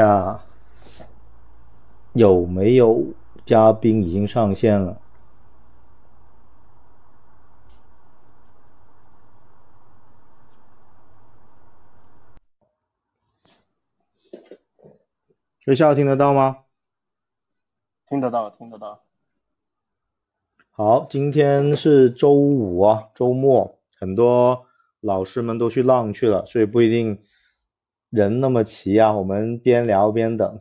啊，有没有嘉宾已经上线了？学校听得到吗？听得到，听得到。好，今天是周五啊，周末，很多老师们都去浪去了，所以不一定人那么齐啊。我们边聊边等。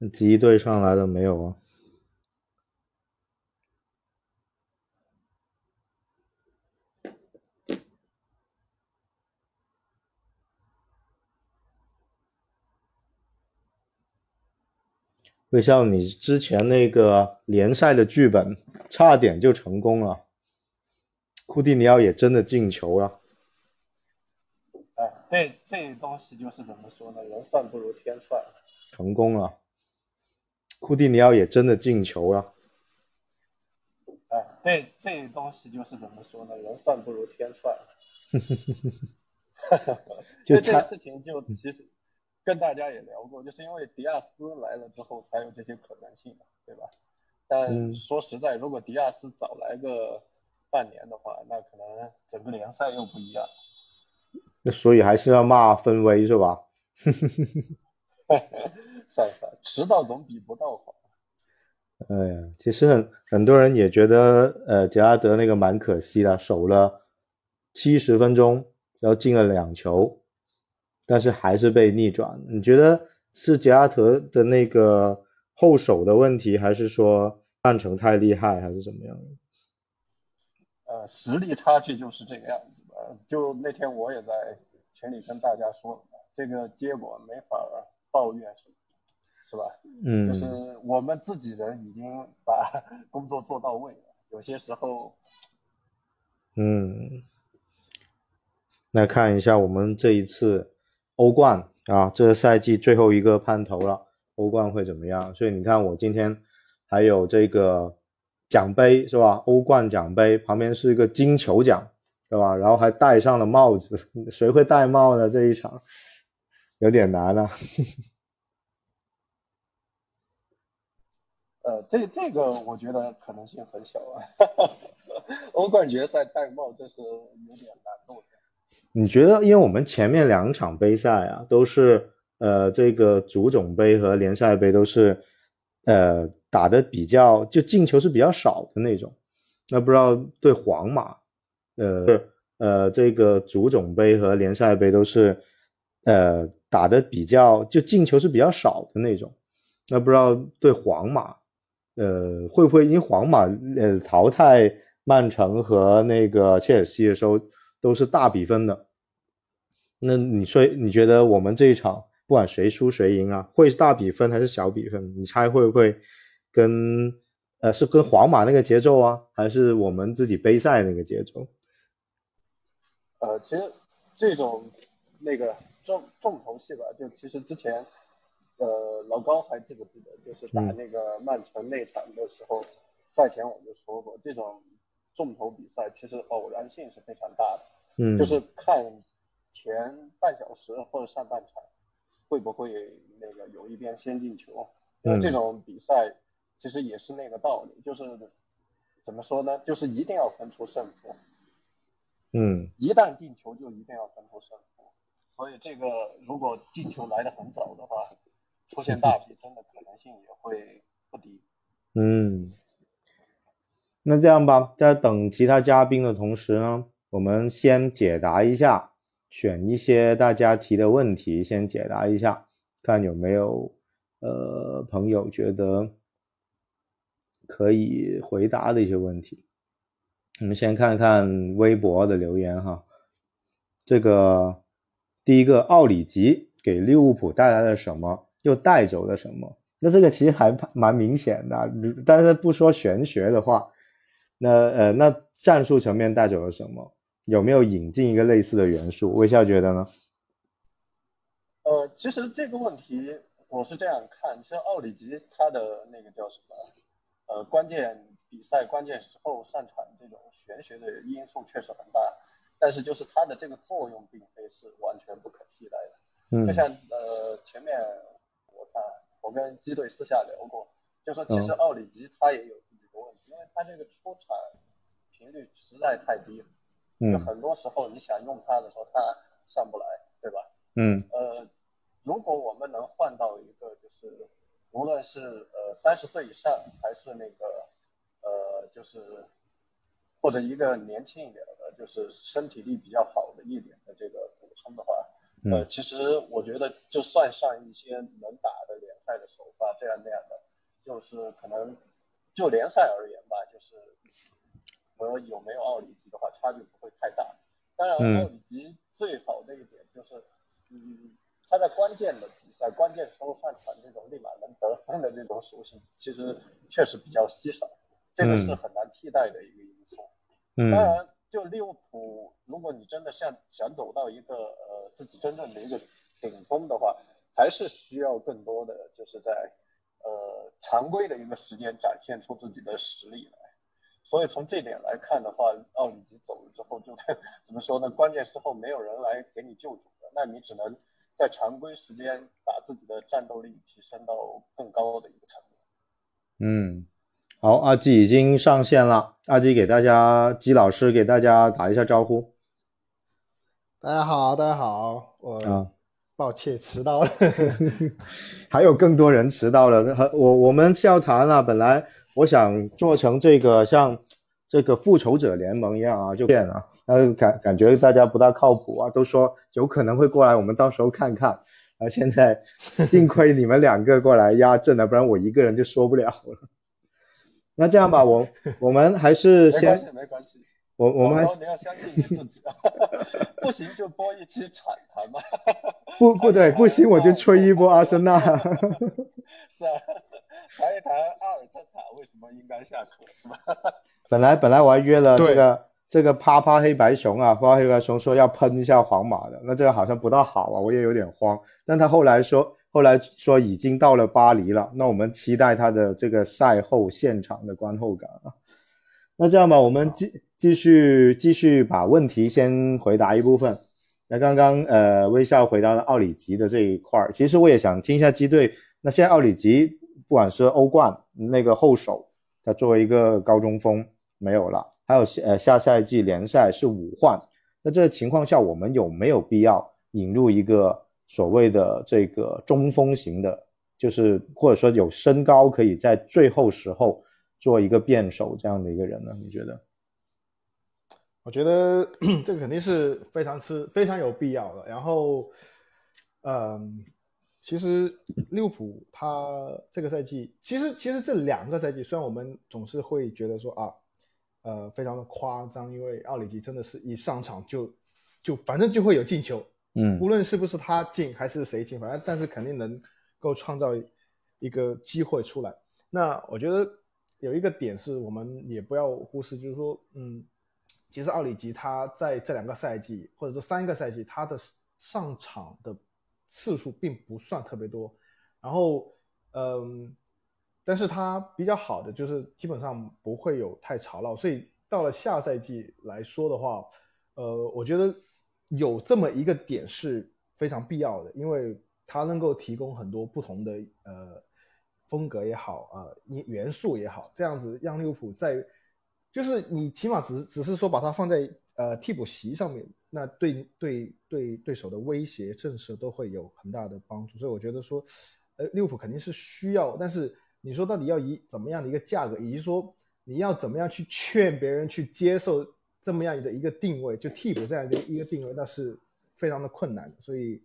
机队上来了没有啊？微笑，你之前那个联赛的剧本差点就成功了，库蒂尼奥也真的进球了。哎，这这东西就是怎么说呢？人算不如天算。成功了，库蒂尼奥也真的进球了。哎，这这东西就是怎么说呢？人算不如天算。就这个事情，就其实。跟大家也聊过，就是因为迪亚斯来了之后才有这些可能性嘛，对吧？但说实在，如果迪亚斯早来个半年的话，那可能整个联赛又不一样。那所以还是要骂分威是吧？算了算了，迟到总比不到好。哎呀，其实很很多人也觉得，呃，杰拉德那个蛮可惜的，守了七十分钟，然后进了两球。但是还是被逆转，你觉得是杰拉德的那个后手的问题，还是说曼城太厉害，还是怎么样？呃，实力差距就是这个样子的。就那天我也在群里跟大家说，这个结果没法抱怨，是是吧？嗯，就是我们自己人已经把 工作做到位了，有些时候，嗯，来看一下我们这一次。欧冠啊，这个赛季最后一个盼头了，欧冠会怎么样？所以你看，我今天还有这个奖杯是吧？欧冠奖杯旁边是一个金球奖，对吧？然后还戴上了帽子，谁会戴帽呢？这一场有点难啊。呃，这这个我觉得可能性很小啊。欧冠决赛戴帽，这是有点难度。你觉得，因为我们前面两场杯赛啊，都是呃这个足总杯和联赛杯都是呃打的比较就进球是比较少的那种，那不知道对皇马，呃呃这个足总杯和联赛杯都是呃打的比较就进球是比较少的那种，那不知道对皇马，呃会不会因为皇马呃淘汰曼城和那个切尔西的时候。都是大比分的，那你说你觉得我们这一场不管谁输谁赢啊，会是大比分还是小比分？你猜会不会跟呃是跟皇马那个节奏啊，还是我们自己杯赛那个节奏？呃，其实这种那个重重头戏吧，就其实之前呃老高还记不记得，就是打那个曼城那场的时候，赛前我就说过，这种重头比赛其实偶然性是非常大的。嗯，就是看前半小时或者上半场会不会那个有一边先进球。那这种比赛其实也是那个道理，就是怎么说呢？就是一定要分出胜负。嗯，一旦进球就一定要分出胜负。所以这个如果进球来的很早的话，出现大 比分的可能性也会不低。嗯，那这样吧，在等其他嘉宾的同时呢？我们先解答一下，选一些大家提的问题，先解答一下，看有没有呃朋友觉得可以回答的一些问题。我们先看看微博的留言哈。这个第一个奥里吉给利物浦带来了什么？又带走了什么？那这个其实还蛮明显的，但是不说玄学的话，那呃那战术层面带走了什么？有没有引进一个类似的元素？微笑觉得呢？呃，其实这个问题我是这样看，其实奥里吉他的那个叫什么？呃，关键比赛关键时候上场这种玄学的因素确实很大。但是就是它的这个作用并非是完全不可替代的。嗯，就像呃前面我看我跟基队私下聊过，就说其实奥里吉他也有自己的问题，因为他这个出场频率实在太低了，就很多时候你想用他的时候他上不来，对吧？嗯，呃，如果我们能换到一个就是无论是呃三十岁以上还是那个呃就是或者一个年轻一点的，就是身体力比较好的一点的这个补充的话，呃，其实我觉得就算上一些能打的联赛的首发这样那样的，就是可能就联赛而言吧，就是和有没有奥里吉的话差距不会太大。当然，奥里吉最好的一点就是，嗯，他在关键的比赛、关键时候上场这种立马能得分的这种属性，其实确实比较稀少，这个是很难替代的一个因素。嗯，当然，就利物浦，如果你真的想想走到一个呃自己真正的一个顶峰的话，还是需要更多的就是在呃常规的一个时间展现出自己的实力来。所以从这点来看的话，奥里吉走了之后，就 怎么说呢？关键时候没有人来给你救主的，那你只能在常规时间把自己的战斗力提升到更高的一个层面。嗯，好，阿基已经上线了，阿基给大家，基老师给大家打一下招呼。大家好，大家好，我啊抱歉迟到了，还有更多人迟到了，和我我们笑谈了，本来。我想做成这个像这个复仇者联盟一样啊，就变了，那感感觉大家不大靠谱啊，都说有可能会过来，我们到时候看看。啊，现在 幸亏你们两个过来压阵了，不然我一个人就说不了了。那这样吧，我 我们还是先没关系，没关系。我我们还是你要相信你自己，不行就播一期铲谈嘛。不不对，不行我就吹一波阿森纳。是啊。谈一谈阿尔特塔为什么应该下课，是吧？本来本来我还约了这个这个啪啪黑白熊啊，啪啪黑白熊说要喷一下皇马的，那这个好像不大好啊，我也有点慌。但他后来说，后来说已经到了巴黎了，那我们期待他的这个赛后现场的观后感啊。那这样吧，我们继继续继续把问题先回答一部分。那刚刚呃微笑回答了奥里吉的这一块儿，其实我也想听一下基队。那现在奥里吉。不管是欧冠那个后手，他作为一个高中锋没有了，还有呃下赛季联赛是五换，那这个情况下，我们有没有必要引入一个所谓的这个中锋型的，就是或者说有身高可以在最后时候做一个辩手这样的一个人呢？你觉得？我觉得 这个肯定是非常吃非常有必要的。然后，嗯。其实利物浦他这个赛季，其实其实这两个赛季，虽然我们总是会觉得说啊，呃，非常的夸张，因为奥里吉真的是一上场就就反正就会有进球，嗯，无论是不是他进还是谁进，反正但是肯定能够创造一个机会出来。那我觉得有一个点是我们也不要忽视，就是说，嗯，其实奥里吉他在这两个赛季或者这三个赛季，他的上场的。次数并不算特别多，然后，嗯，但是他比较好的就是基本上不会有太吵闹，所以到了下赛季来说的话，呃，我觉得有这么一个点是非常必要的，因为他能够提供很多不同的呃风格也好啊，元素也好，这样子让利物浦在，就是你起码只只是说把它放在呃替补席上面。那对对对对手的威胁震慑都会有很大的帮助，所以我觉得说，呃，利物浦肯定是需要，但是你说到底要以怎么样的一个价格，以及说你要怎么样去劝别人去接受这么样的一个定位，就替补这样的一个定位，那是非常的困难。所以，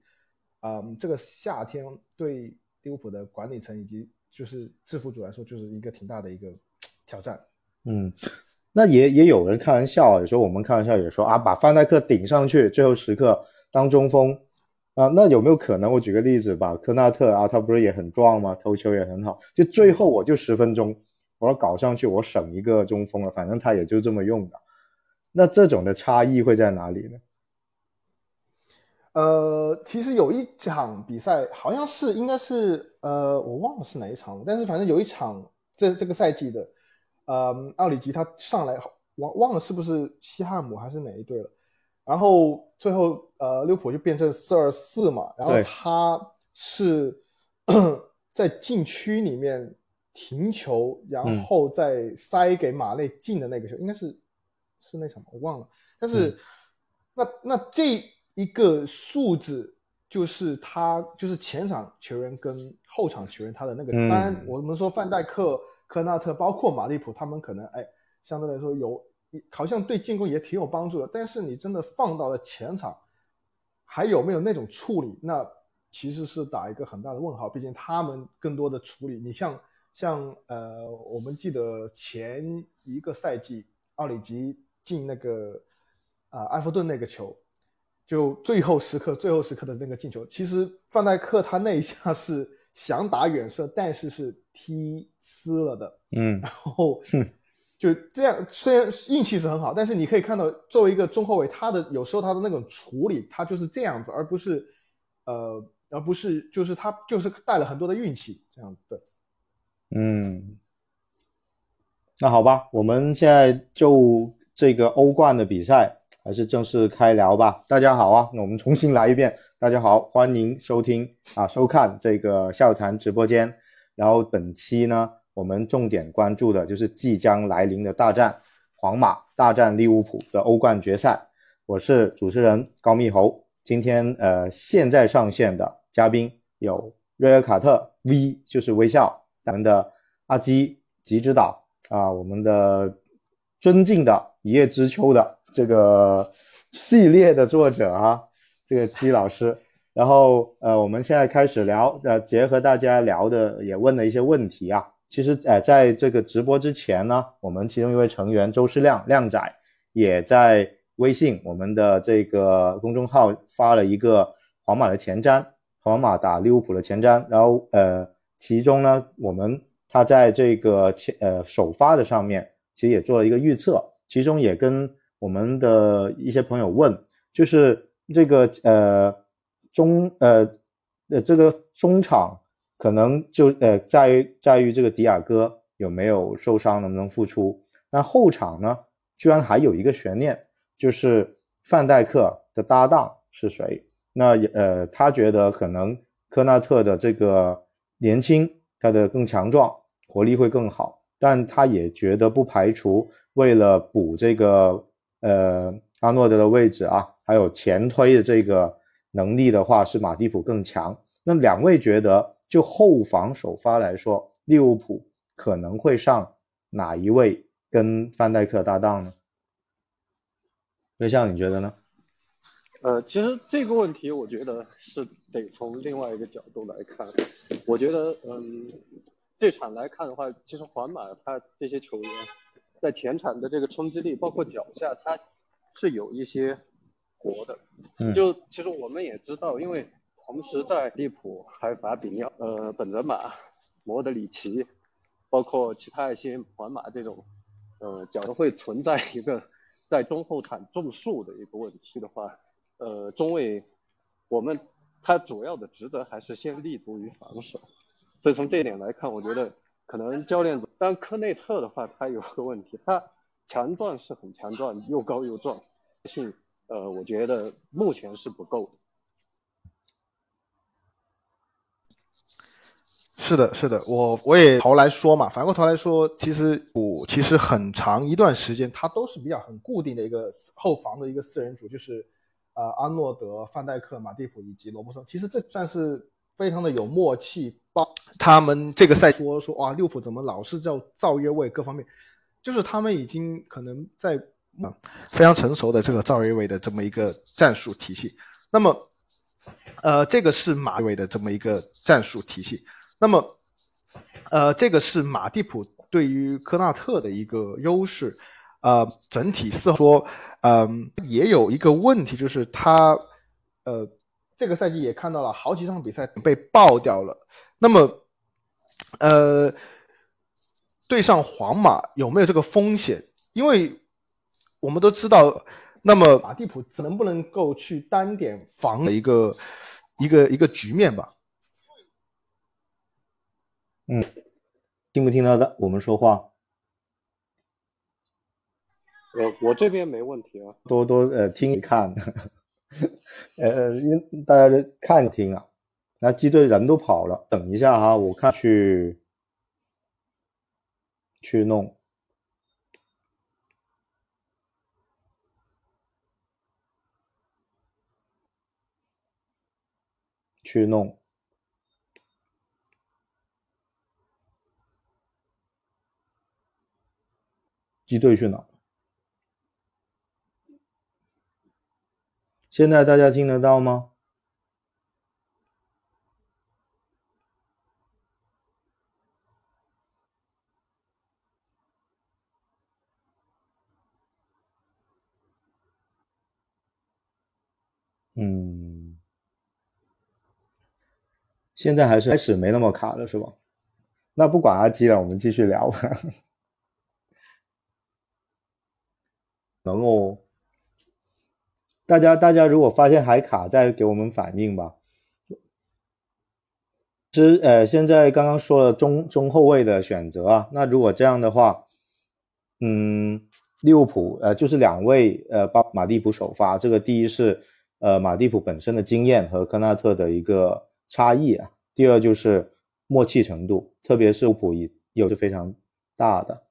嗯，这个夏天对利物浦的管理层以及就是制服组来说，就是一个挺大的一个挑战。嗯。那也也有人开玩笑，有时候我们开玩笑也说啊，把范戴克顶上去，最后时刻当中锋啊，那有没有可能？我举个例子吧，科纳特啊，他不是也很壮吗？头球也很好，就最后我就十分钟，我要搞上去，我省一个中锋了，反正他也就这么用的。那这种的差异会在哪里呢？呃，其实有一场比赛，好像是应该是呃，我忘了是哪一场，但是反正有一场这这个赛季的。呃，奥里吉他上来忘忘了是不是西汉姆还是哪一队了？然后最后呃，利物浦就变成四二四嘛，然后他是 在禁区里面停球，然嗯。后再塞给马内进的那个球，应该是是那场，我忘了。但是、嗯。那那这一个数字就是他就是前场球员跟后场球员他的那个，嗯。当然我们说范戴克、科纳特，包括马利普，他们可能哎相对来说有好像对进攻也挺有帮助的，但是你真的放到了前场，还有没有那种处理？那其实是打一个很大的问号。毕竟他们更多的处理，你像像呃，我们记得前一个赛季奥里吉进那个啊、埃弗顿那个球，就最后时刻最后时刻的那个进球，其实范戴克他那一下是想打远射，但是是踢呲了的。嗯然后就这样，虽然运气是很好，但是你可以看到，作为一个中后卫，他的有时候他的那种处理，他就是这样子，而不是呃，而不是就是他就是带了很多的运气，这样对。嗯，那好吧，我们现在就这个欧冠的比赛还是正式开聊吧。大家好啊，那我们重新来一遍。大家好，欢迎收听啊收看这个笑谈直播间。然后本期呢，我们重点关注的就是即将来临的大战——皇马大战利物浦的欧冠决赛。我是主持人高密猴。今天呃，现在上线的嘉宾有瑞尔卡特 V，就是微笑，咱们的阿基吉之岛啊，我们的尊敬的一叶知秋的这个系列的作者啊，这个基老师。然后呃，我们现在开始聊，呃，结合大家聊的也问了一些问题啊。其实呃，在这个直播之前呢，我们其中一位成员周世亮亮仔也在微信我们的这个公众号发了一个皇马的前瞻，皇马打利物浦的前瞻。然后呃，其中呢，我们他在这个前呃首发的上面其实也做了一个预测，其中也跟我们的一些朋友问，就是这个呃中呃呃这个中场可能就呃在于在于这个迪亚哥有没有受伤，能不能复出。那后场呢，居然还有一个悬念，就是范戴克的搭档是谁？那也呃，他觉得可能科纳特的这个年轻，他的更强壮，活力会更好，但他也觉得不排除为了补这个呃阿诺德的位置啊，还有前推的这个能力的话，是马蒂普更强。那两位觉得，就后防首发来说，利物浦可能会上哪一位跟范戴克搭档呢？对象，你觉得呢？呃，其实这个问题我觉得是得从另外一个角度来看。我觉得，嗯，这场来看的话，其实皇马他这些球员在前场的这个冲击力，包括脚下，他是有一些活的。嗯就其实我们也知道，因为同时在利普还有法比尼奥、呃本泽马、莫德里奇，包括其他一些皇马这种，呃，假如会存在一个在中后场种树的一个问题的话，呃，中卫我们他主要的职责还是先立足于防守，所以从这一点来看，我觉得可能教练组，当科内特的话，他有个问题，他强壮是很强壮，又高又壮，性呃，我觉得目前是不够的。是的，是的，我我也头来说嘛，反过头来说，其实我其实很长一段时间，他都是比较很固定的一个后防的一个四人组，就是呃阿诺德、范戴克、马蒂普以及罗伯森。其实这算是非常的有默契。包他们这个赛说说哇，利物浦怎么老是叫造越位，各方面，就是他们已经可能在啊非常成熟的这个造越位的这么一个战术体系。那么，呃，这个是马位的这么一个战术体系。那么，呃，这个是马蒂普对于科纳特的一个优势。呃，整体似乎说，嗯、也有一个问题，就是他，呃，这个赛季也看到了好几场比赛被爆掉了。那么，呃，对上皇马有没有这个风险？因为我们都知道，那么马蒂普能不能够去单点防的一个一个一个局面吧？听不听得到我们说话？呃，我这边没问题啊，多多呃听一看，呃，因大家看听啊。那机队人都跑了，等一下哈，我看去去弄，去弄，机队去哪？现在大家听得到吗？嗯，现在还是开始没那么卡了，是吧？那不管阿基了，我们继续聊吧。能哦，大家大家如果发现还卡，再给我们反应吧。其实呃，现在刚刚说了中中后卫的选择啊，那如果这样的话，嗯，利物浦呃就是两位呃巴马蒂普首发，这个第一是。呃，马蒂普本身的经验和科纳特的一个差异啊。第二就是默契程度，特别是普伊又是非常大的。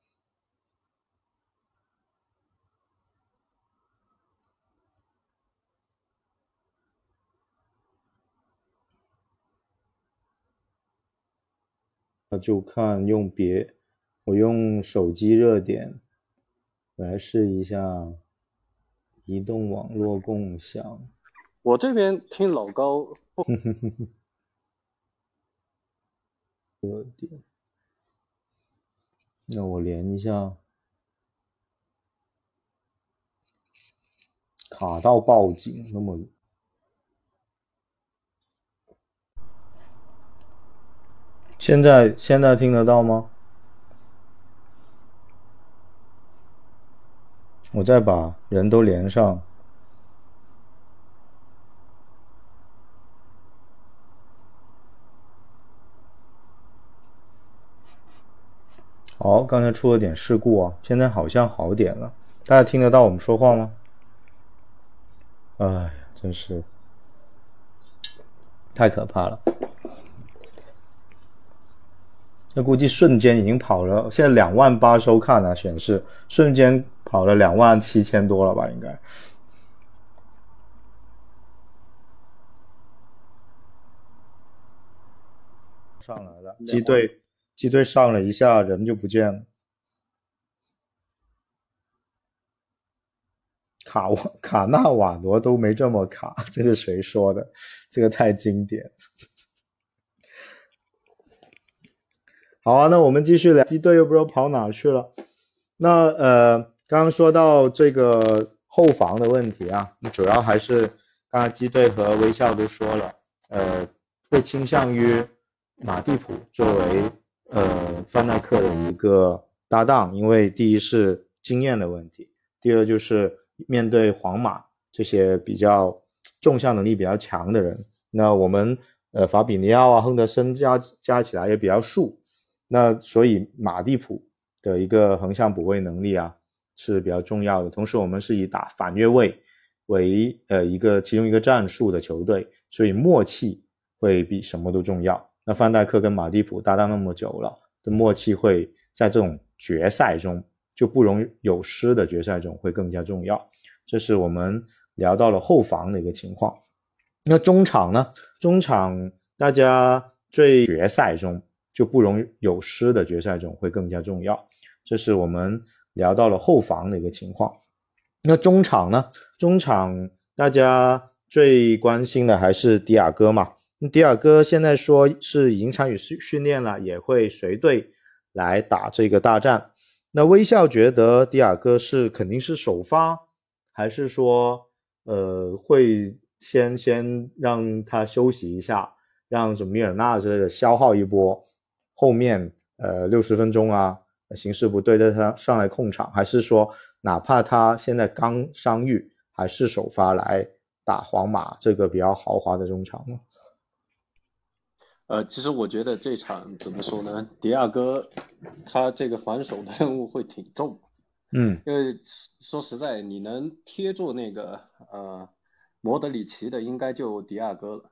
那就看用别，我用手机热点来试一下移动网络共享。我这边听老高，热点，那我连一下，卡到报警，那么现在现在听得到吗？我再把人都连上。好，刚才出了点事故啊，现在好像好点了。大家听得到我们说话吗？哎，真是太可怕了。那估计瞬间已经跑了，现在两万八收看啊，显示瞬间跑了两万七千多了吧？应该上来了，机队。机队上了一下，人就不见了。卡瓦卡纳瓦罗都没这么卡，这是谁说的？这个太经典。好啊，那我们继续聊。机队又不知道跑哪去了。那呃，刚刚说到这个后防的问题啊，主要还是刚刚机队和微笑都说了，呃，会倾向于马蒂普作为。呃，范戴克的一个搭档，因为第一是经验的问题，第二就是面对皇马这些比较纵向能力比较强的人，那我们呃法比尼奥啊、亨德森加加起来也比较数，那所以马蒂普的一个横向补位能力啊是比较重要的。同时，我们是以打反越位为呃一个其中一个战术的球队，所以默契会比什么都重要。那范戴克跟马蒂普搭档那么久了，的默契会在这种决赛中就不容有失的决赛中会更加重要。这是我们聊到了后防的一个情况。那中场呢？中场大家最决赛中就不容有失的决赛中会更加重要。这是我们聊到了后防的一个情况。那中场呢？中场大家最关心的还是迪亚哥嘛？迪亚哥现在说是已经参与训训练了，也会随队来打这个大战。那微笑觉得迪亚哥是肯定是首发，还是说呃会先先让他休息一下，让什么米尔纳之类的消耗一波，后面呃六十分钟啊形势不对再他上来控场，还是说哪怕他现在刚伤愈，还是首发来打皇马这个比较豪华的中场呢？呃，其实我觉得这场怎么说呢？迪亚哥他这个防守的任务会挺重，嗯，因为说实在，你能贴住那个呃莫德里奇的，应该就迪亚哥了。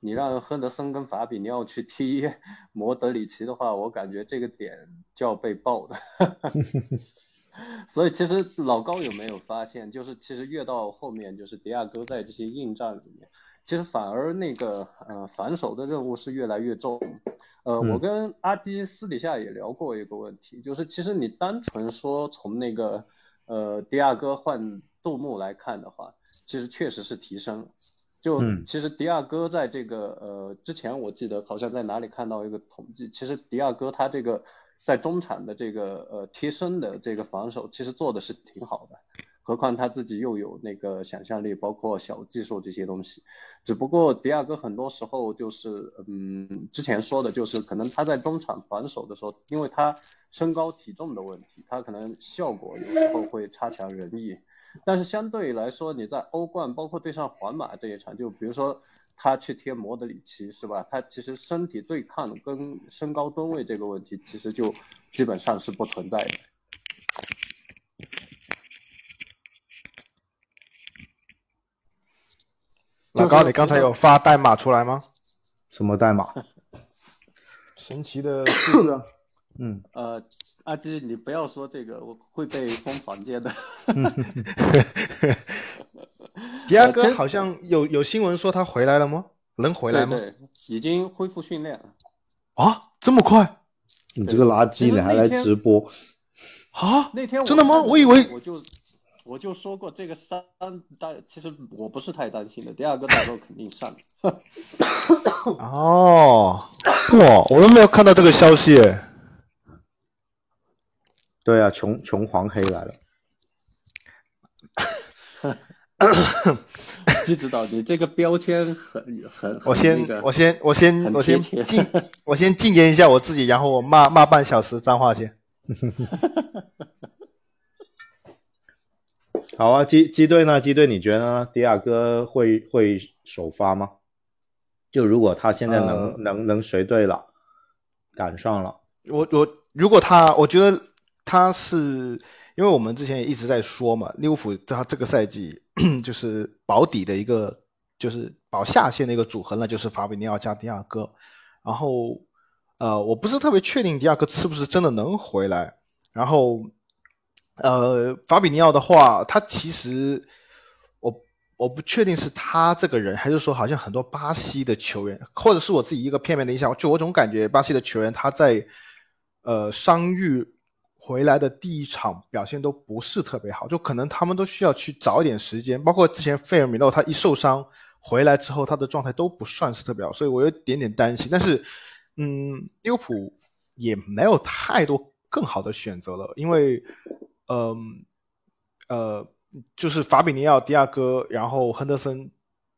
你让亨德森跟法比尼奥去踢 摩德里奇的话，我感觉这个点就要被爆的。所以其实老高有没有发现，就是其实越到后面，就是迪亚哥在这些硬战里面，其实反而那个呃反手的任务是越来越重。呃，我跟阿基私底下也聊过一个问题，就是其实你单纯说从那个呃迪亚哥换杜牧来看的话，其实确实是提升。就其实迪亚哥在这个呃之前，我记得好像在哪里看到一个统计，其实迪亚哥他这个。在中场的这个呃贴身的这个防守，其实做的是挺好的，何况他自己又有那个想象力，包括小技术这些东西。只不过迪亚哥很多时候就是，嗯，之前说的就是，可能他在中场防守的时候，因为他身高体重的问题，他可能效果有时候会差强人意。但是相对来说，你在欧冠，包括对上皇马这一场，就比如说。他去贴莫德里奇是吧？他其实身体对抗跟身高吨位这个问题，其实就基本上是不存在的。老高，你刚才有发代码出来吗？什么代码？神奇的数字。嗯。呃，阿基，你不要说这个，我会被封房间的。迪亚哥好像有有新闻说他回来了吗？能回来吗？对，已经恢复训练了。啊，这么快？你这个垃圾，你还来直播？啊？那天真的吗？我以为我就我就说过这个伤，但其实我不是太担心的。第二个到时候肯定上。哦，哇，我都没有看到这个消息。对啊，穷穷黄黑来了。就 知道，你这个标签很很，我先我先我先我先禁我先禁言一下我自己，然后我骂骂半小时脏话先。好啊，基基队呢？基队你觉得呢？迪亚哥会会首发吗？就如果他现在能能能随队了，赶上了，我我如果他，我觉得他是。因为我们之前也一直在说嘛，利物浦他这个赛季 就是保底的一个，就是保下线的一个组合呢，就是法比尼奥加迪亚哥。然后，呃，我不是特别确定迪亚哥是不是真的能回来。然后，呃，法比尼奥的话，他其实我我不确定是他这个人，还是说好像很多巴西的球员，或者是我自己一个片面的印象，就我总感觉巴西的球员他在呃伤愈。回来的第一场表现都不是特别好，就可能他们都需要去找一点时间。包括之前费尔米诺他一受伤回来之后，他的状态都不算是特别好，所以我有点点担心。但是，嗯，利物浦也没有太多更好的选择了，因为，嗯，呃，就是法比尼奥、迪亚哥，然后亨德森，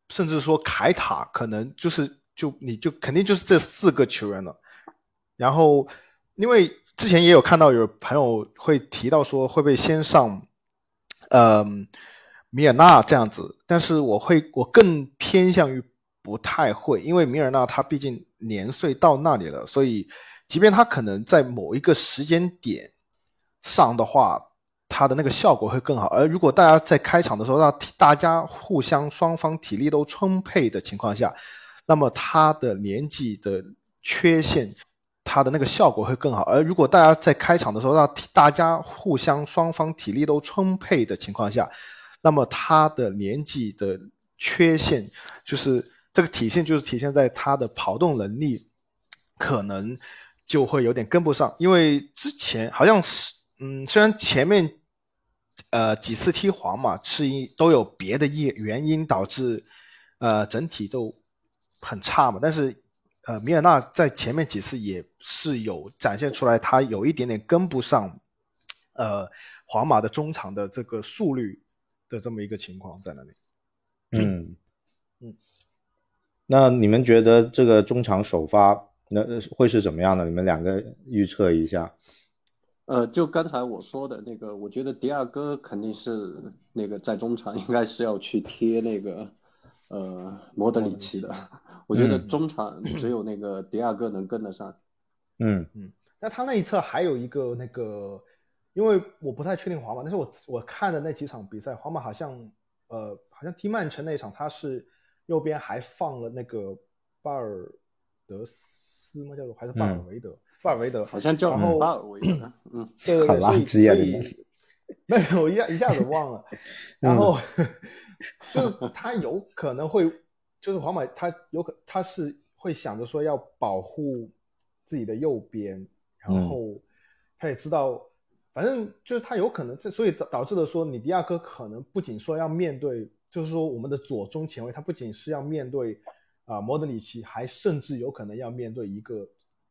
甚至说凯塔，可能就是就你就肯定就是这四个球员了。然后，因为。之前也有看到有朋友会提到说会不会先上，呃，米尔纳这样子，但是我会我更偏向于不太会，因为米尔纳他毕竟年岁到那里了，所以即便他可能在某一个时间点上的话，他的那个效果会更好。而如果大家在开场的时候让大家互相双方体力都充沛的情况下，那么他的年纪的缺陷。他的那个效果会更好，而如果大家在开场的时候让大家互相双方体力都充沛的情况下，那么他的年纪的缺陷就是这个体现，就是体现在他的跑动能力可能就会有点跟不上，因为之前好像是嗯，虽然前面呃几次踢皇马是因都有别的原原因导致呃整体都很差嘛，但是。呃，米尔纳在前面几次也是有展现出来，他有一点点跟不上，呃，皇马的中场的这个速率的这么一个情况在那里。嗯嗯，那你们觉得这个中场首发那会是怎么样的？你们两个预测一下。呃，就刚才我说的那个，我觉得迪亚哥肯定是那个在中场应该是要去贴那个呃莫德里奇的。我觉得中场只有那个迪亚哥能跟得上。嗯嗯，那他那一侧还有一个那个因为我不太确定皇马，但是我我看的那几场比赛，皇马好像呃好像踢曼城那场，他是右边还放了那个巴尔德斯吗？叫做还是巴尔维德？巴尔维德好像叫然后巴尔维德，嗯，对对对，好垃所以圾啊所以 没有，我一下一下子忘了。然后 就是他有可能会，就是皇马他有可他是会想着说要保护自己的右边，然后他也知道，反正就是他有可能这，所以导导致的说，你迪亚哥可能不仅说要面对，就是说我们的左中前卫，他不仅是要面对啊、摩德里奇，还甚至有可能要面对一个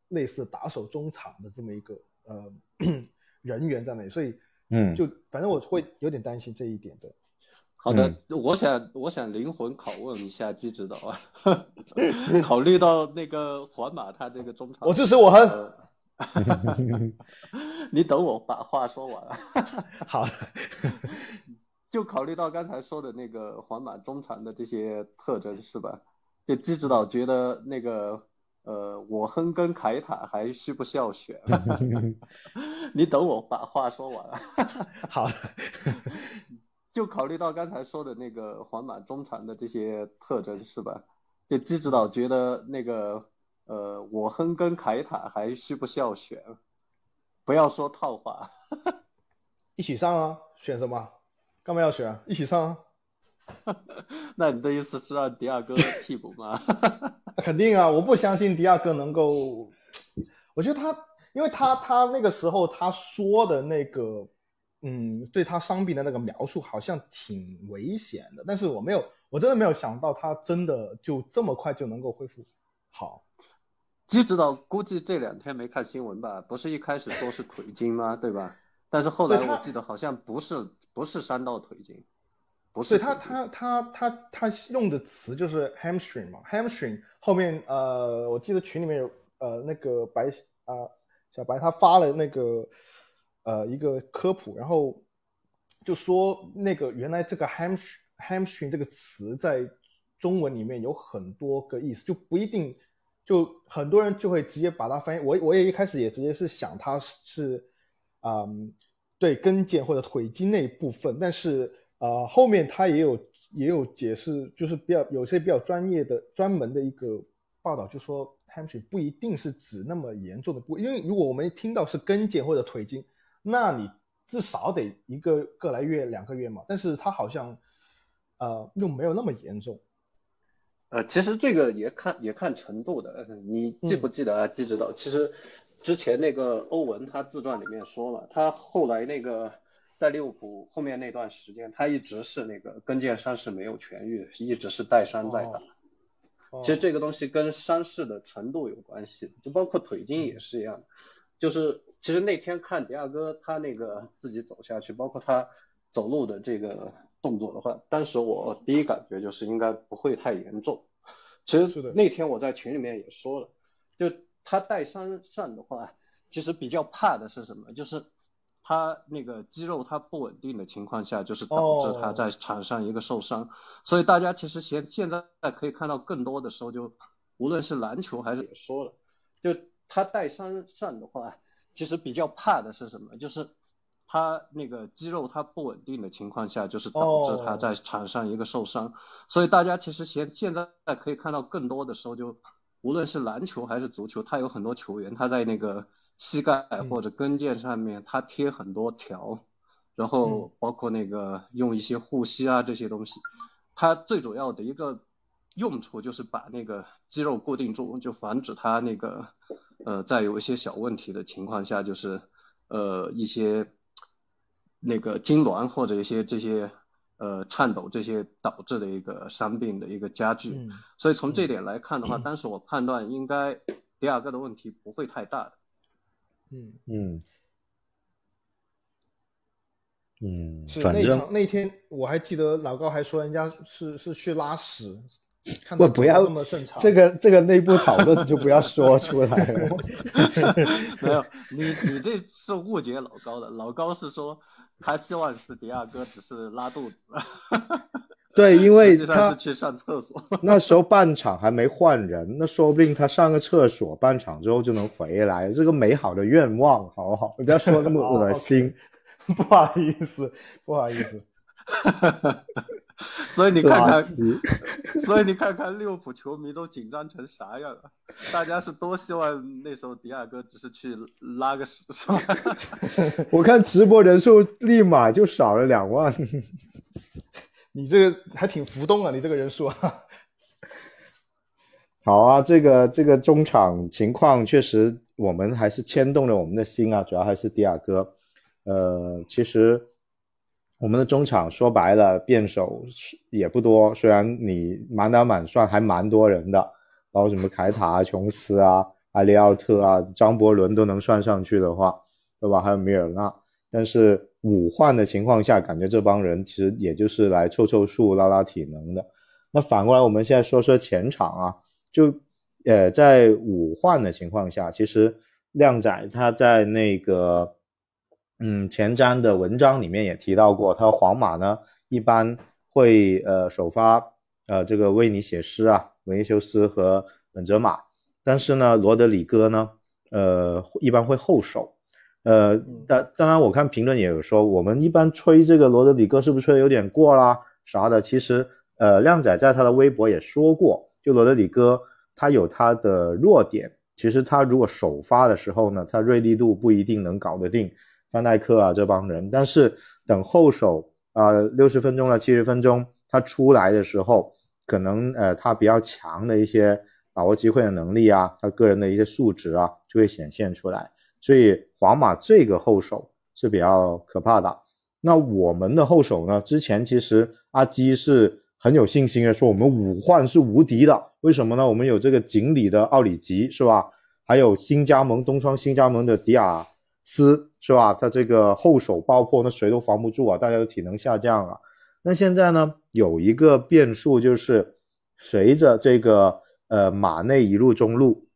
类似打手中场的这么一个呃 人员在那里，所以嗯，就反正我会有点担心这一点的。好的，我想我想灵魂拷问一下季指导啊，考虑到那个皇马他这个中场，我支持我亨。呃 你等我把话说完啊。好的，就考虑到刚才说的那个皇马中场的这些特征是吧？就季指导觉得那个呃，我亨跟凯塔还需不需要选？你等我把话说完啊。好的，就考虑到刚才说的那个皇马中场的这些特征是吧？就季指导觉得那个呃，我亨跟凯塔还需不需要选？不要说套话。一起上啊！选什么？干嘛要选啊？一起上啊！那你的意思是让迪亚哥 替补吗？肯定啊！我不相信迪亚哥能够，我觉得他，因为他他那个时候他说的那个，嗯，对他伤病的那个描述好像挺危险的，但是我没有，我真的没有想到他真的就这么快就能够恢复好。基指导估计这两天没看新闻吧？不是一开始说是腿筋吗？对吧？但是后来我记得好像不是不是伤到腿筋，不是对他，他他他他用的词就是 hamstring 嘛，hamstring 后面呃，我记得群里面有呃那个白啊、小白他发了那个呃一个科普，然后就说那个原来这个 hamstring hamstring 这个词在中文里面有很多个意思，就不一定就很多人就会直接把它翻译，我我也一开始也直接是想它是是嗯对跟腱或者腿筋那一部分，但是呃后面他也有也有解释，就是比较有些比较专业的专门的一个报道，就说 hamstring 不一定是指那么严重的部位，因为如果我们一听到是跟腱或者腿筋，那你至少得一个个来月两个月嘛，但是他好像呃又没有那么严重。呃，其实这个也看也看程度的。呃你记不记得啊？季指导，其实之前那个欧文他自传里面说了，他后来那个在利物浦后面那段时间，他一直是那个跟腱伤是没有痊愈，一直是带伤在打。哦其实这个东西跟伤势的程度有关系，就包括腿筋也是一样。就是其实那天看迪亚哥他那个自己走下去，包括他走路的这个动作的话，当时我第一感觉就是应该不会太严重。其实那天我在群里面也说了，就他带伤上的话，其实比较怕的是什么？就是他那个肌肉他不稳定的情况下，就是导致他哦在场上一个受伤。所以大家其实现现在可以看到更多的时候就，无论是篮球还是也说了，就他带伤上的话，其实比较怕的是什么？就是他那个肌肉它不稳定的情况下，就是导致他哦在场上一个受伤。所以大家其实现现在可以看到更多的时候就，无论是篮球还是足球，他有很多球员他在那个膝盖或者跟腱上面他贴很多条，然后包括那个用一些护膝啊这些东西，它最主要的一个用处就是把那个肌肉固定住，就防止它那个呃在有一些小问题的情况下，就是呃一些那个痉挛或者一些这些呃颤抖这些导致的一个伤病的一个加剧。嗯所以从这点来看的话，当时我判断应该第二个的问题不会太大的。嗯，嗯嗯，是那场那天我还记得老高还说人家是是去拉屎，看他走得不不要这么正常，这个这个内部讨论就不要说出来了。没有，你你这是误解老高的。老高是说他希望是迪亚哥只是拉肚子，对，因为他是去上厕所。那时候半场还没换人，那说不定他上个厕所，半场之后就能回来。这个美好的愿望，好不好？不要说那么恶心。不好意思，不好意思。所以你看看所以你看看利物浦球迷都紧张成啥样了？大家是多希望那时候迪亚哥只是去拉个屎是吧？我看直播人数立马就少了两万。你这个还挺浮动啊，你这个人数啊。好啊，这个这个中场情况确实，我们还是牵动了我们的心啊，主要还是迪亚哥。呃，其实我们的中场说白了变手是也不多，虽然你满打满算还蛮多人的，包括什么凯塔啊、琼斯啊、埃利奥特啊、张伯伦都能算上去的话，对吧？还有米尔纳，但是五换的情况下，感觉这帮人其实也就是来凑凑数、拉拉体能的。那反过来，我们现在说说前场啊，就呃，在五换的情况下，其实靓仔他在那个嗯前瞻的文章里面也提到过，他说皇马呢一般会呃首发呃这个维尼写诗啊，维尼修斯和本泽马，但是呢罗德里戈呢呃一般会后手。呃，当当然，我看评论也有说，我们一般吹这个罗德里戈是不是吹的有点过啦啥的？其实，呃，靓仔在他的微博也说过，就罗德里戈他有他的弱点，其实他如果首发的时候呢，他锐利度不一定能搞得定范戴克啊这帮人，但是等后手啊六十分钟了七十分钟他出来的时候，可能呃他比较强的一些把握机会的能力啊，他个人的一些素质啊就会显现出来。所以皇马这个后手是比较可怕的。那我们的后手呢？之前其实阿基是很有信心的，说我们五换是无敌的。为什么呢？我们有这个锦鲤的奥里吉是吧？还有新加盟东窗新加盟的迪亚斯是吧？他这个后手爆破，那谁都防不住啊！大家都体能下降啊。那现在呢，有一个变数就是随着这个呃马内一入中路。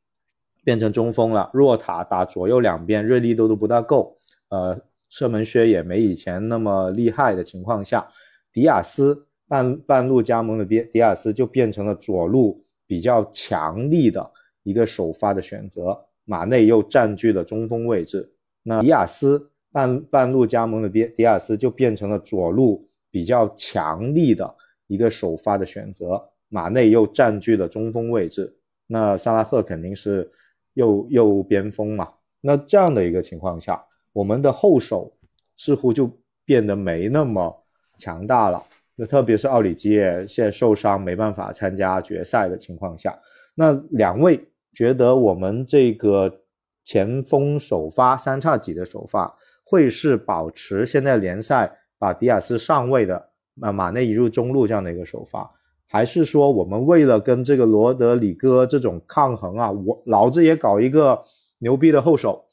变成中锋了，若塔打左右两边锐利度都不大够，呃，射门靴也没以前那么厉害的情况下，迪亚斯半半路加盟的迪迪亚斯就变成了左路比较强力的一个首发的选择，马内又占据了中锋位置，那迪亚斯半半路加盟的迪迪亚斯就变成了左路比较强力的一个首发的选择，马内又占据了中锋位置，那萨拉赫肯定是。右右边锋嘛，那这样的一个情况下，我们的后手似乎就变得没那么强大了。那特别是奥里吉也现在受伤，没办法参加决赛的情况下，那两位觉得我们这个前锋首发三叉戟的首发会是保持现在联赛把迪亚斯上位的马马内移入中路这样的一个首发？还是说，我们为了跟这个罗德里戈这种抗衡啊，我老子也搞一个牛逼的后手，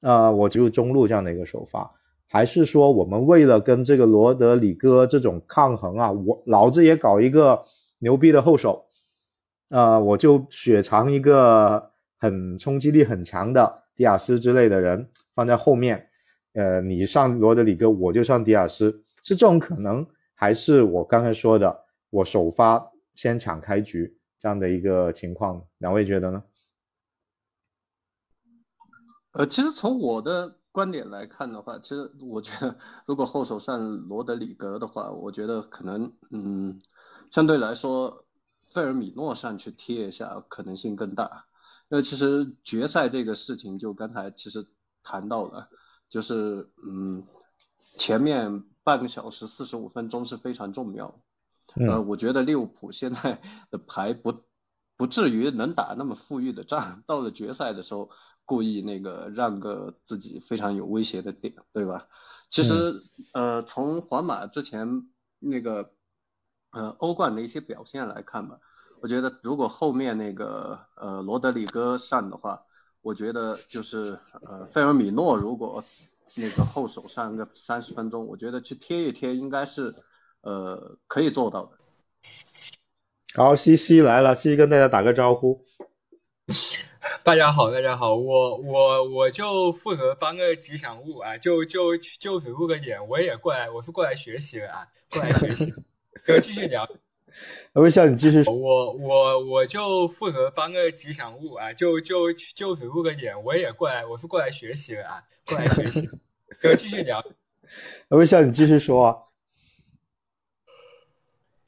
呃，我就中路这样的一个首发。还是说，我们为了跟这个罗德里戈这种抗衡啊，我老子也搞一个牛逼的后手，呃，我就雪藏一个很冲击力很强的迪亚斯之类的人放在后面，呃，你上罗德里戈，我就上迪亚斯，是这种可能，还是我刚才说的？我首发先抢开局这样的一个情况，两位觉得呢？呃，其实从我的观点来看的话，其实我觉得如果后手上罗德里格的话，我觉得可能嗯，相对来说费尔米诺上去贴一下可能性更大。那其实决赛这个事情，就刚才其实谈到了，就是嗯，前面半个小时四十五分钟是非常重要。呃，我觉得利物浦现在的牌不不至于能打那么富裕的仗，到了决赛的时候故意那个让个自己非常有威胁的点，对吧？其实呃，从皇马之前那个呃欧冠的一些表现来看吧，我觉得如果后面那个呃罗德里戈上的话，我觉得就是呃费尔米诺如果那个后手上个三十分钟，我觉得去贴一贴应该是。呃，可以做到的。好，西西来了，西西跟大家打个招呼。大家好，大家好，我我我就负责搬个吉祥物啊，就就就只露个脸，我也过来，我是过来学习的啊，过来学习。哥继续聊。微笑，你继续。我我我就负责搬个吉祥物啊，就就就只露个脸，我也过来，我是过来学习的啊，过来学习。哥继续聊。微笑，你继续说啊。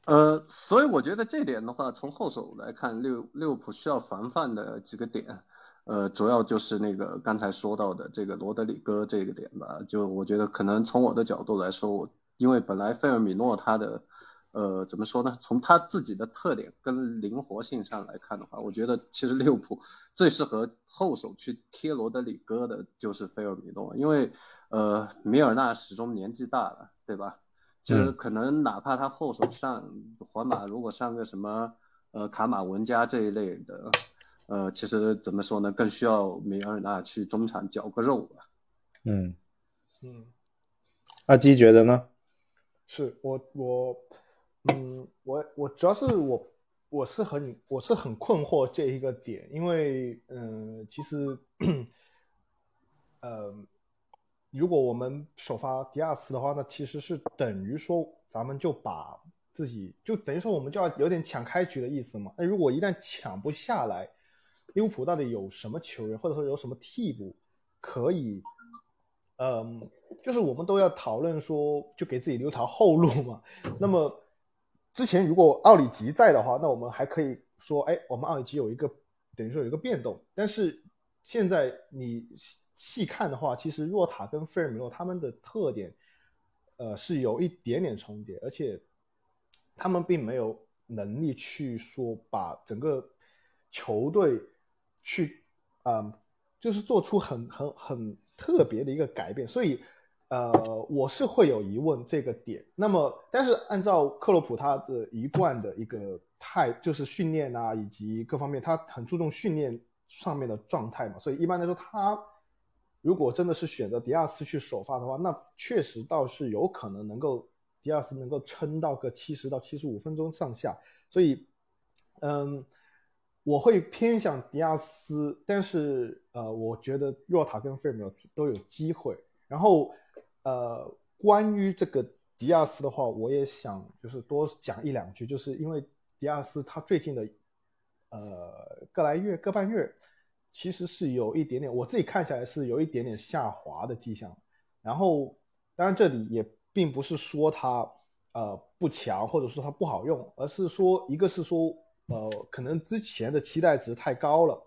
呃，所以我觉得这点的话，从后手来看，六六浦需要防范的几个点，呃，主要就是那个刚才说到的这个罗德里戈这个点吧。就我觉得可能从我的角度来说，我因为本来费尔米诺他的，呃，怎么说呢？从他自己的特点跟灵活性上来看的话，我觉得其实利物浦最适合后手去贴罗德里戈的就是菲尔米诺，因为呃，米尔纳始终年纪大了，对吧？其实可能哪怕他后手上皇马如果上个什么呃卡马文加这一类的，呃，其实怎么说呢，更需要米尔纳去中场绞个肉吧。嗯嗯，阿基觉得呢？是我我嗯我我主要是我我是很我是很困惑这一个点，因为嗯其实呃。如果我们首发迪亚斯的话，那其实是等于说咱们就把自己就等于说我们就要有点抢开局的意思嘛。那如果一旦抢不下来，利物浦到底有什么球员或者说有什么替补可以，嗯，就是我们都要讨论说，就给自己留条后路嘛。那么之前如果奥里吉在的话，那我们还可以说，哎，我们奥里吉有一个等于说有一个变动，但是现在你。细看的话，其实若塔跟费尔米诺他们的特点，呃，是有一点点重叠，而且他们并没有能力去说把整个球队去，嗯，就是做出很很很特别的一个改变。所以，呃，我是会有疑问这个点。那么，但是按照克洛普他的一贯的一个态，就是训练啊以及各方面，他很注重训练上面的状态嘛。所以一般来说，他。如果真的是选择迪亚斯去首发的话，那确实倒是有可能能够迪亚斯能够撑到个七十到七十五分钟上下。所以，嗯，我会偏向迪亚斯，但是呃，我觉得若塔跟费尔米诺都有机会。然后，呃，关于这个迪亚斯的话，我也想就是多讲一两句，就是因为迪亚斯他最近的呃个来月个半月。其实是有一点点，我自己看下来是有一点点下滑的迹象。然后，当然这里也并不是说它呃不强，或者说它不好用，而是说一个是说呃可能之前的期待值太高了，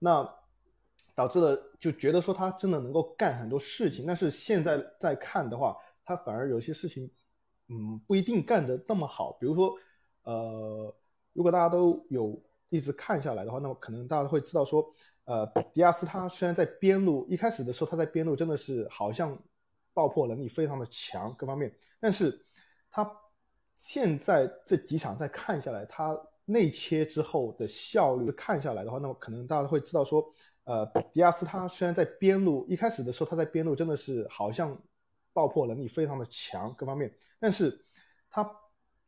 那导致了就觉得说他真的能够干很多事情，但是现在再看的话，他反而有些事情嗯不一定干得那么好。比如说呃，如果大家都有一直看下来的话，那么可能大家会知道说。呃，迪亚斯他虽然在边路一开始的时候他在边路真的是好像爆破能力非常的强，各方面，但是他现在这几场再看下来，他内切之后的效率看下来的话，那么可能大家会知道说，呃，迪亚斯他虽然在边路一开始的时候他在边路真的是好像爆破能力非常的强，各方面，但是他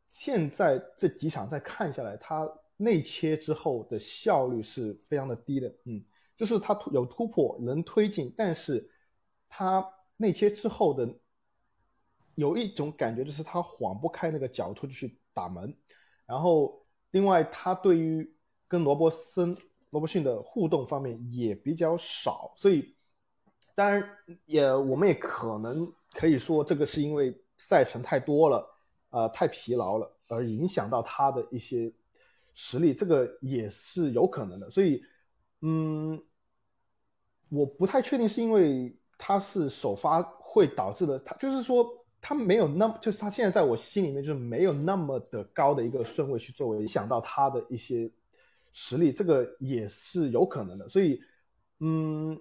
现在这几场再看下来，他内切之后的效率是非常的低的，嗯。就是他突有突破能推进，但是他内切之后的有一种感觉，就是他晃不开那个脚出去打门。然后另外他对于跟罗伯森、罗伯逊的互动方面也比较少，所以当然也我们也可能可以说这个是因为赛程太多了，呃，太疲劳了而影响到他的一些实力，这个也是有可能的。所以，嗯。我不太确定是因为他是首发会导致的，他就是说他没有那么，就是他现在在我心里面就是没有那么的高的一个顺位去作为想到他的一些实力，这个也是有可能的。所以，嗯，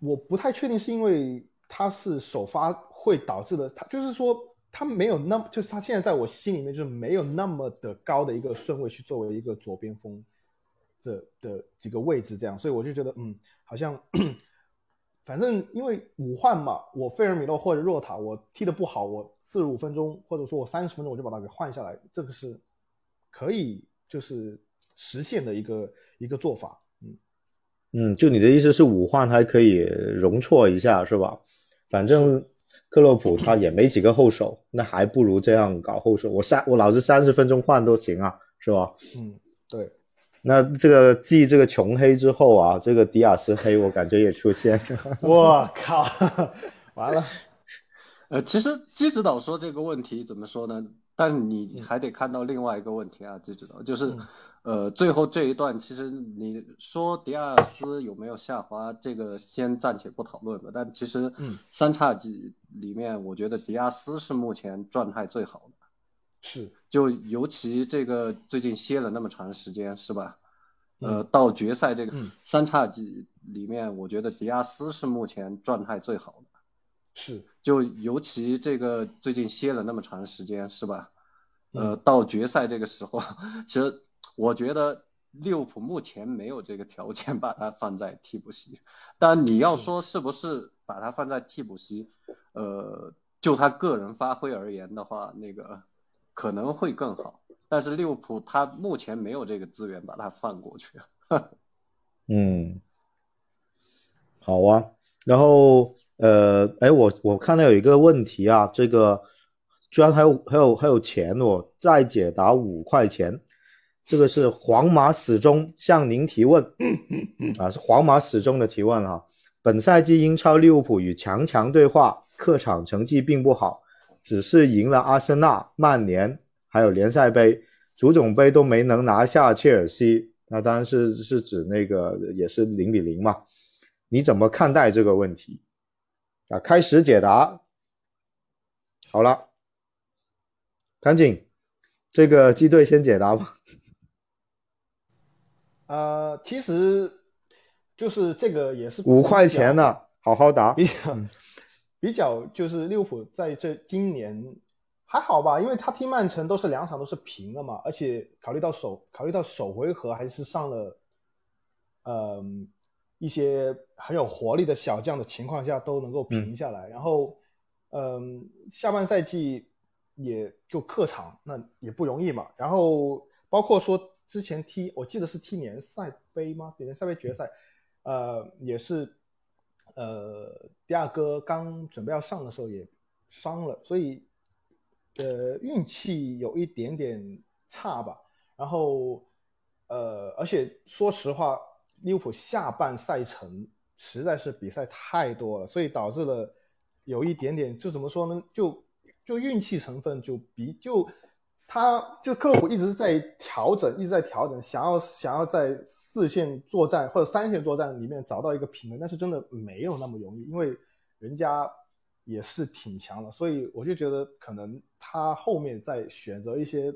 我不太确定是因为他是首发会导致的，他就是说他没有那么，就是他现在在我心里面就是没有那么的高的一个顺位去作为一个左边锋这的几个位置这样，所以我就觉得嗯。好像，反正因为五换嘛，我费尔米诺或者若塔，我踢的不好，我四十五分钟或者说我三十分钟我就把它给换下来，这个是可以就是实现的一个一个做法。嗯嗯，就你的意思是武汉还可以容错一下是吧？反正克洛普他也没几个后手，那还不如这样搞后手，我三我老子三十分钟换都行啊，是吧？嗯，对。那这个继这个穷黑之后啊，这个迪亚斯黑我感觉也出现。我靠，完了！呃，其实基指导说这个问题怎么说呢？但你还得看到另外一个问题啊，基指导就是，呃，最后这一段其实你说迪亚斯有没有下滑，这个先暂且不讨论吧。但其实，三叉戟里面，我觉得迪亚斯是目前状态最好的。是，就尤其这个最近歇了那么长时间，是吧？呃，到决赛这个三叉戟里面，我觉得迪亚斯是目前状态最好的。是，就尤其这个最近歇了那么长时间，是吧？呃，到决赛这个时候，其实我觉得利物浦目前没有这个条件把他放在替补席。但你要说是不是把他放在替补席，呃，就他个人发挥而言的话，那个。可能会更好，但是利物浦他目前没有这个资源把它放过去。嗯，好啊。然后呃，哎，我我看到有一个问题啊，这个居然还有还有还有钱哦，再解答五块钱。这个是皇马始终向您提问啊，是皇马始终的提问哈。本赛季英超利物浦与强强对话，客场成绩并不好。只是赢了阿森纳、曼联，还有联赛杯、足总杯都没能拿下切尔西，那当然是是指那个也是零比零嘛？你怎么看待这个问题？啊，开始解答。好了，赶紧，这个机队先解答吧。呃，其实就是这个也是五块钱呢，好好答。比较比较就是利物浦在这今年还好吧，因为他踢曼城都是两场都是平了嘛，而且考虑到首考虑到首回合还是上了，嗯一些很有活力的小将的情况下都能够平下来，然后嗯下半赛季也就客场那也不容易嘛，然后包括说之前踢我记得是踢联赛杯吗？联赛杯决赛，呃也是。呃，第二哥刚准备要上的时候也伤了，所以呃运气有一点点差吧。然后呃，而且说实话，利物浦下半赛程实在是比赛太多了，所以导致了有一点点就怎么说呢？就就运气成分就比就。他就克洛普一直在调整，一直在调整，想要想要在四线作战或者三线作战里面找到一个平衡，但是真的没有那么容易，因为人家也是挺强的，所以我就觉得可能他后面在选择一些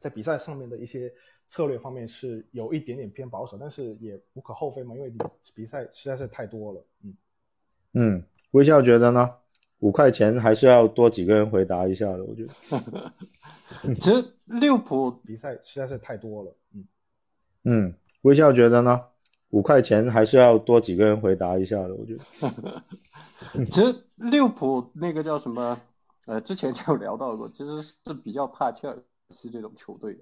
在比赛上面的一些策略方面是有一点点偏保守，但是也无可厚非嘛，因为比赛实在是太多了。嗯嗯，微笑觉得呢？五块钱还是要多几个人回答一下的，我觉得。其实利物浦比赛实在是太多了，嗯嗯，微笑觉得呢？五块钱还是要多几个人回答一下的，我觉得。其实利物浦那个叫什么？呃，之前就聊到过，其实是比较怕切尔西这种球队。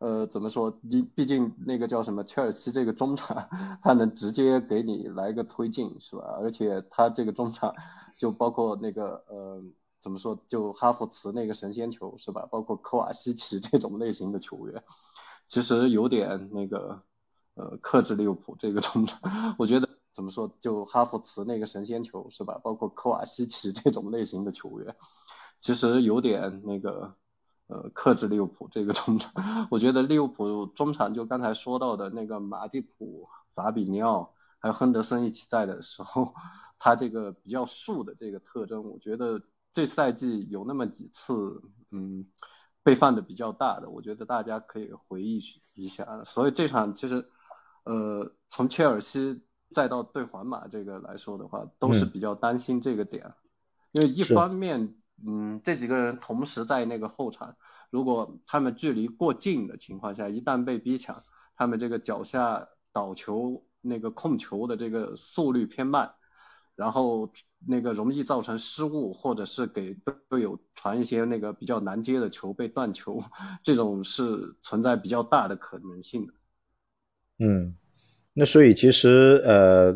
呃，怎么说？你毕竟那个叫什么？切尔西这个中场，他能直接给你来个推进，是吧？而且他这个中场。就包括那个呃，怎么说？就哈弗茨那个神仙球是吧？包括科瓦西奇这种类型的球员，其实有点那个呃克制利物浦这个中场。我觉得怎么说？就哈弗茨那个神仙球是吧？包括科瓦西奇这种类型的球员，其实有点那个呃克制利物浦这个中场。我觉得利物浦中场就刚才说到的那个马蒂普、法比尼奥还有亨德森一起在的时候。他这个比较竖的这个特征，我觉得这赛季有那么几次，嗯，被犯的比较大的，我觉得大家可以回忆一下。所以这场其实，呃，从切尔西再到对皇马这个来说的话，都是比较担心这个点，因为一方面，嗯，这几个人同时在那个后场，如果他们距离过近的情况下，一旦被逼抢，他们这个脚下倒球那个控球的这个速率偏慢。然后那个容易造成失误，或者是给队友传一些那个比较难接的球被断球，这种是存在比较大的可能性的。嗯，那所以其实呃，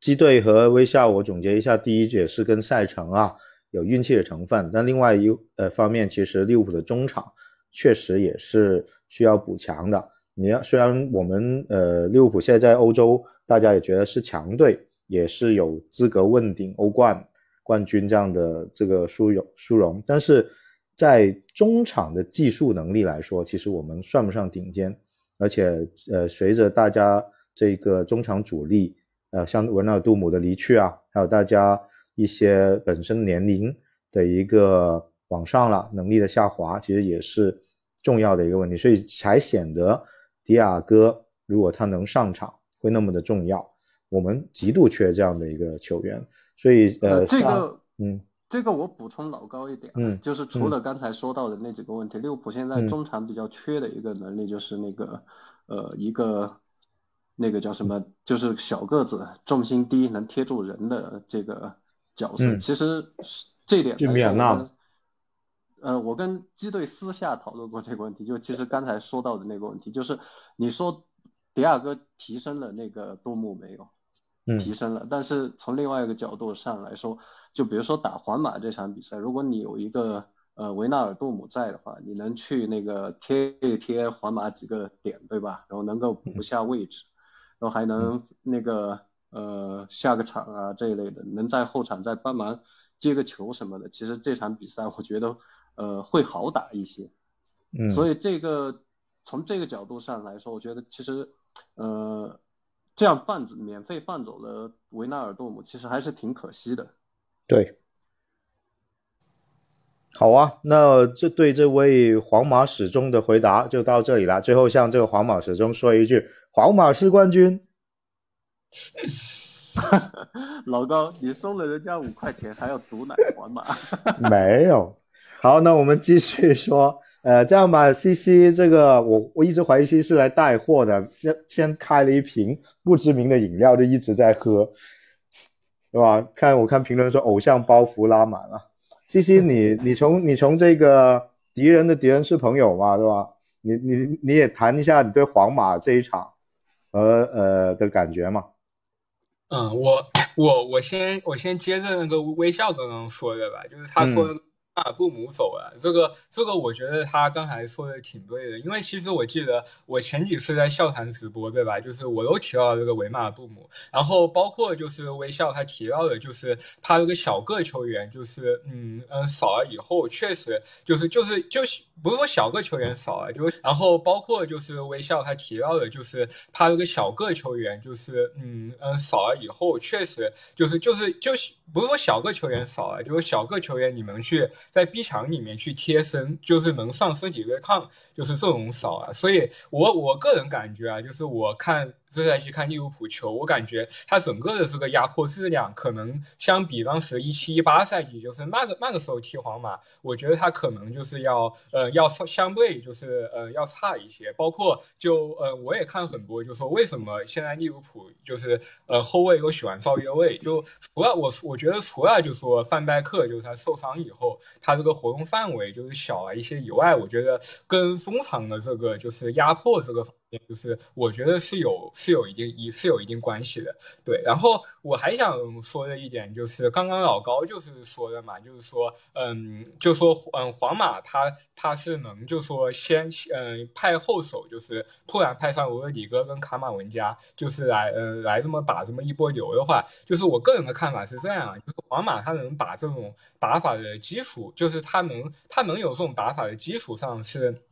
机队和微笑，我总结一下，第一也是跟赛程啊有运气的成分，但另外一呃方面，其实利物浦的中场确实也是需要补强的。你要虽然我们呃利物浦现在在欧洲，大家也觉得是强队。也是有资格问鼎欧冠，冠军这样的这个殊荣殊荣，但是在中场的技术能力来说，其实我们算不上顶尖，而且呃，随着大家这个中场主力呃，像文纳尔杜姆的离去啊，还有大家一些本身年龄的一个往上了，能力的下滑，其实也是重要的一个问题，所以才显得迪亚哥如果他能上场会那么的重要。我们极度缺这样的一个球员，所以呃，这个嗯，这个我补充老高一点，嗯，就是除了刚才说到的那几个问题，利物浦现在中场比较缺的一个能力就是那个呃一个那个叫什么，就是小个子、重心低、能贴住人的这个角色。其实这点就米尔纳，呃，我跟基队私下讨论过这个问题，就其实刚才说到的那个问题，就是你说迪亚哥提升了那个杜牧没有？提升了，但是从另外一个角度上来说，就比如说打皇马这场比赛，如果你有一个呃维纳尔杜姆在的话，你能去那个贴一贴皇马几个点，对吧？然后能够补下位置，然后还能那个呃下个场啊这一类的，能在后场再帮忙接个球什么的。其实这场比赛我觉得呃会好打一些，嗯，所以这个从这个角度上来说，我觉得其实呃。这样放免费放走了维纳尔杜姆，其实还是挺可惜的。对，好啊，那这对这位皇马始终的回答就到这里了。最后向这个皇马始终说一句：皇马是冠军。老高，你收了人家五块钱，还要毒奶皇马？没有。好，那我们继续说。呃，这样吧西西这个我我一直怀疑 C C 是来带货的，先先开了一瓶不知名的饮料，就一直在喝，对吧？看我看评论说偶像包袱拉满了西西你你从你从这个敌人的敌人是朋友嘛，对吧？你你你也谈一下你对皇马这一场和呃的感觉嘛？嗯，我我我先我先接着那个微笑刚刚说的吧，就是他说。马布姆走了，这个这个我觉得他刚才说的挺对的，因为其实我记得我前几次在笑谈直播，对吧？就是我都提到这个维马布姆，然后包括就是微笑他提到的，就是他这个小个球员，就是嗯嗯少了以后，确实就是就是就是不是说小个球员少了，就然后包括就是微笑他提到的，就是他这个小个球员，就是嗯嗯少了以后，确实就是就是就是不是说小个球员少了，就是小个球员你们去。在 B 墙里面去贴身，就是能上身体对抗，就是这种少啊。所以，我我个人感觉啊，就是我看。这赛季看利物浦球，我感觉他整个的这个压迫质量，可能相比当时一七一八赛季，就是那个那个时候踢皇马，我觉得他可能就是要呃要相对就是呃要差一些。包括就呃我也看很多，就说为什么现在利物浦就是呃后卫都喜欢造越位，就除了我我觉得除了就说范戴克就是他受伤以后，他这个活动范围就是小了一些以外，我觉得跟中场的这个就是压迫这个。就是我觉得是有是有一定一是有一定关系的，对。然后我还想说的一点就是，刚刚老高就是说的嘛，就是说，嗯，就说，嗯，皇马他他是能就说先嗯派后手，就是突然派上罗德里戈跟卡马文加，就是来嗯来这么打这么一波流的话，就是我个人的看法是这样，就是皇马他能把这种打法的基础，就是他能他能有这种打法的基础上是，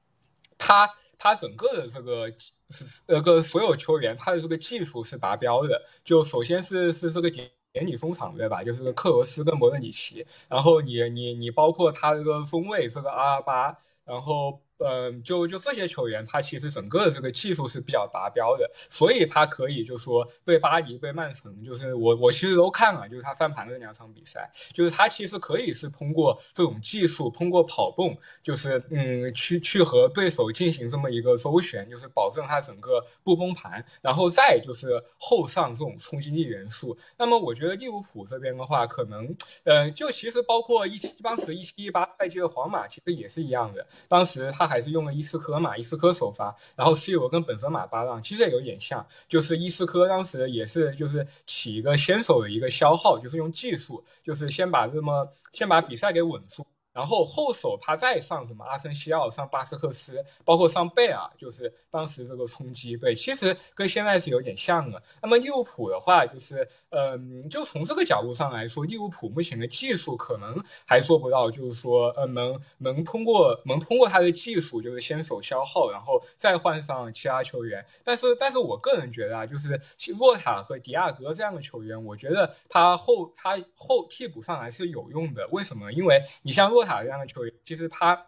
他。他整个的这个是那个所有球员，他的这个技术是达标的。就首先是是这个点点你中场对吧？就是克罗斯跟莫德里奇。然后你你你包括他这个中卫这个阿尔巴，然后。嗯，就就这些球员，他其实整个的这个技术是比较达标的，所以他可以就说对巴黎、对曼城，就是我我其实都看了，就是他翻盘的两场比赛，就是他其实可以是通过这种技术，通过跑动，就是嗯，去去和对手进行这么一个周旋，就是保证他整个不崩盘，然后再就是后上这种冲击力元素。那么我觉得利物浦这边的话，可能呃，就其实包括一当时一七一八赛季的皇马，其实也是一样的，当时他。他还是用了伊斯科嘛，伊斯科首发，然后 C 罗跟本泽马搭档，其实也有点像，就是伊斯科当时也是就是起一个先手的一个消耗，就是用技术，就是先把这么先把比赛给稳住，然后后手他再上什么阿森西奥、上巴斯克斯，包括上贝尔，就是当时这个冲击，对，其实跟现在是有点像的。那么利物浦的话，就是嗯，就从这个角度上来说，利物浦目前的技术可能还做不到，就是说呃能能通过能通过他的技术，就是先手消耗，然后再换上其他球员。但是但是我个人觉得啊，就是洛塔和迪亚哥这样的球员，我觉得他后他后替补上来是有用的。为什么？因为你像洛塔这样的球员，其实他，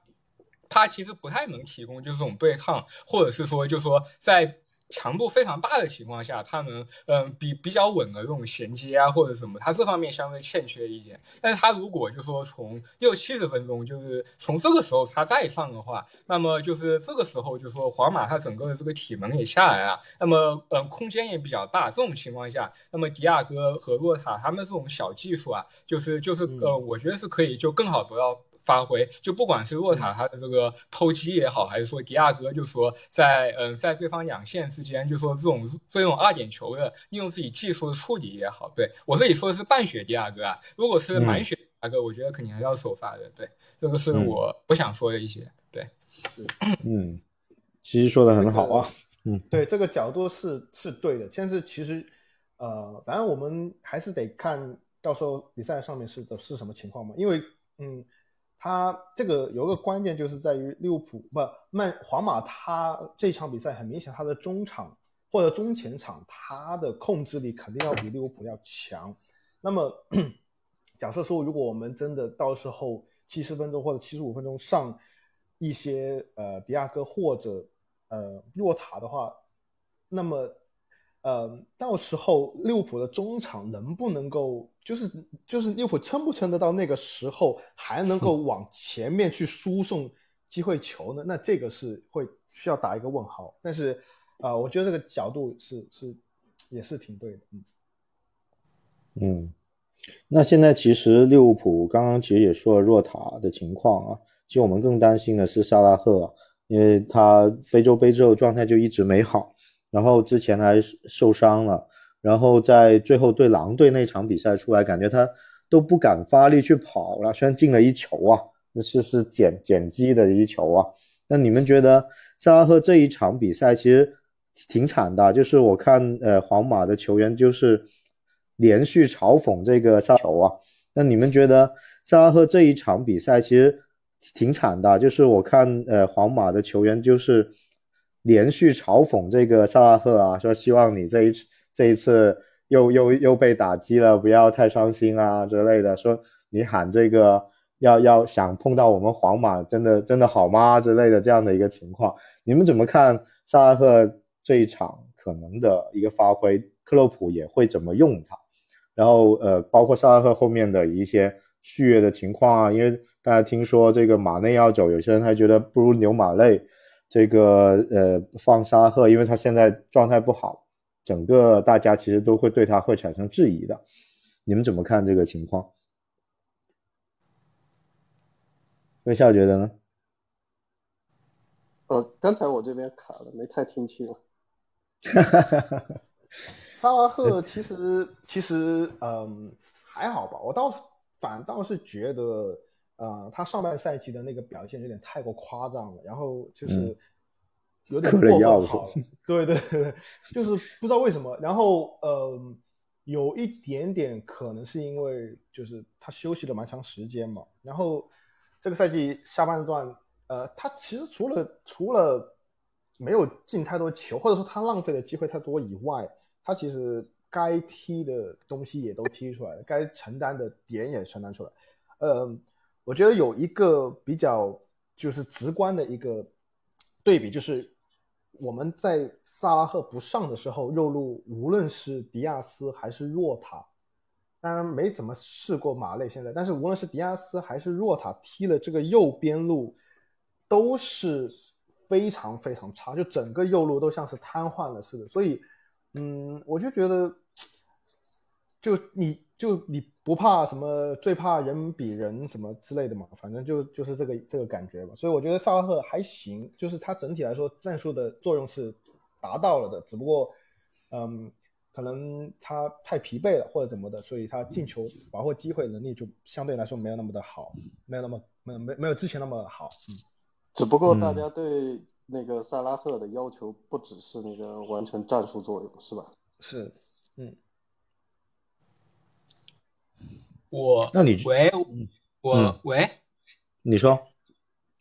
他其实不太能提供就是这种对抗，或者是说，就是说在强度非常大的情况下，他能嗯比比较稳的这种衔接啊，或者什么，他这方面相对欠缺一点。但是他如果就说从六七十分钟，就是从这个时候他再上的话，那么就是这个时候就说皇马他整个的这个体能也下来了，那么嗯空间也比较大，这种情况下，那么迪亚哥和洛塔他们这种小技术啊，就是就是呃，我觉得是可以就更好得到。发挥。就不管是洛塔他的这个偷鸡也好，还是说迪亚哥，就说在嗯在对方两线之间，就说这种这种二点球的利用自己技术的处理也好，对。我这里说的是半血迪亚哥啊，如果是满血迪亚哥，我觉得肯定还是要首发的，对，这个是我我想说的一些，对，嗯，其实说的很好啊，嗯，对，这个角度是是对的，但是其实呃，反正我们还是得看到时候比赛上面是的是什么情况嘛，因为嗯。他这个有个关键，就是在于利物浦不曼皇马，他这场比赛很明显，他的中场或者中前场，他的控制力肯定要比利物浦要强。那么，假设说，如果我们真的到时候七十分钟或者七十五分钟上一些呃迪亚哥或者呃洛塔的话，那么。呃，到时候利物浦的中场能不能够，就是就是利物浦撑不撑得到那个时候，还能够往前面去输送机会球呢？那这个是会需要打一个问号。但是，啊，我觉得这个角度是是也是挺对的。嗯嗯，那现在其实利物浦刚刚其实也说了若塔的情况啊，其实我们更担心的是萨拉赫，因为他非洲杯之后状态就一直没好。然后之前还受伤了，然后在最后对狼队那场比赛出来，感觉他都不敢发力去跑了。虽然进了一球啊，那是是捡捡机的一球啊。那你们觉得萨拉赫这一场比赛其实挺惨的，就是我看呃皇马的球员就是连续嘲讽这个萨球啊。那你们觉得萨拉赫这一场比赛其实挺惨的，就是我看呃皇马的球员就是。连续嘲讽这个萨拉赫啊，说希望你这一次这一次又又又被打击了，不要太伤心啊之类的。说你喊这个要要想碰到我们皇马，真的真的好吗之类的这样的一个情况，你们怎么看萨拉赫这一场可能的一个发挥？克洛普也会怎么用他？然后呃，包括萨拉赫后面的一些续约的情况啊，因为大家听说这个马内要走，有些人还觉得不如牛马内。这个呃，放沙赫，因为他现在状态不好，整个大家其实都会对他会产生质疑的。你们怎么看这个情况？微笑觉得呢？呃，刚才我这边卡了，没太听清。哈哈哈哈哈。萨拉赫其实其实嗯还好吧，我倒是反倒是觉得。呃，他上半赛季的那个表现有点太过夸张了，然后就是有点过分好，对对对，就是不知道为什么。然后呃，有一点点可能是因为就是他休息了蛮长时间嘛。然后这个赛季下半段，呃，他其实除了除了没有进太多球，或者说他浪费的机会太多以外，他其实该踢的东西也都踢出来了，该承担的点也承担出来，呃。我觉得有一个比较就是直观的一个对比，就是我们在萨拉赫不上的时候，右路无论是迪亚斯还是若塔，当然没怎么试过马内现在，但是无论是迪亚斯还是若塔踢了这个右边路，都是非常非常差，就整个右路都像是瘫痪了似的。所以，嗯，我就觉得，就你。就你不怕什么，最怕人比人什么之类的嘛，反正就就是这个这个感觉吧。所以我觉得萨拉赫还行，就是他整体来说战术的作用是达到了的，只不过，嗯，可能他太疲惫了或者怎么的，所以他进球把握机会能力就相对来说没有那么的好，没有那么没没没有之前那么好。嗯，只不过大家对那个萨拉赫的要求不只是那个完成战术作用，是吧？是，嗯。我那你喂，我喂，你说。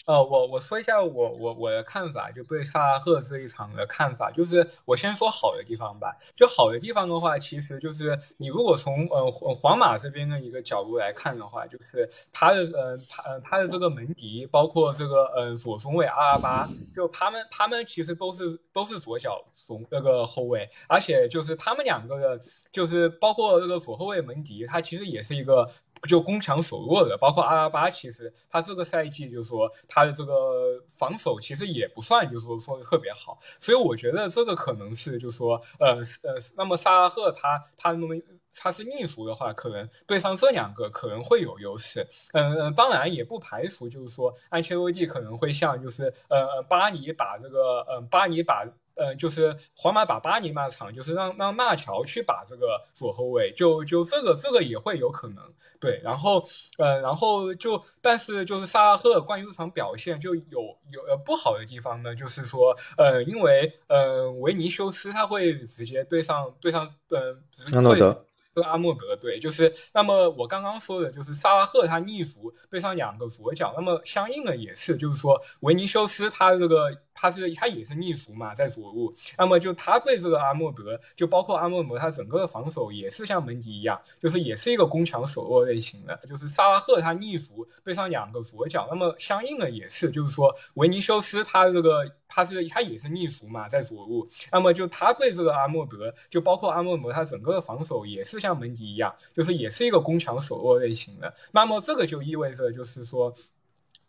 呃，我我说一下我我我的看法，就对萨拉赫这一场的看法，就是我先说好的地方吧。就好的地方的话，其实就是你如果从呃皇马这边的一个角度来看的话，就是他的呃他他的这个门迪，包括这个呃左中卫阿拉巴，就他们他们其实都是都是左脚中那个后卫，而且就是他们两个的，就是包括这个左后卫门迪，他其实也是一个。就攻强守弱的，包括阿拉巴，其实他这个赛季就是说他的这个防守其实也不算就是说说的特别好，所以我觉得这个可能是就是说呃呃，那么萨拉赫他他那么他是逆足的话，可能对上这两个可能会有优势，嗯嗯，当然也不排除就是说安切洛蒂可能会像就是呃巴尼把这个呃巴尼把。呃，就是皇马把巴黎那场，就是让让纳乔去把这个左后卫，就就这个这个也会有可能，对，然后呃，然后就但是就是萨拉赫关于这场表现就有有呃不好的地方呢，就是说呃，因为呃维尼修斯他会直接对上对上呃阿诺德。和阿莫德对，就是那么我刚刚说的，就是萨拉赫他逆足对上两个左脚，那么相应的也是，就是说维尼修斯他这个他是他也是逆足嘛，在左路，那么就他对这个阿莫德，就包括阿莫德他整个的防守也是像门迪一样，就是也是一个攻强守弱类型的，就是萨拉赫他逆足对上两个左脚，那么相应的也是，就是说维尼修斯他这个。他是他也是逆足嘛，在左路，那么就他对这个阿莫德，就包括阿莫德，他整个的防守也是像门迪一样，就是也是一个攻强守弱类型的。那么这个就意味着，就是说。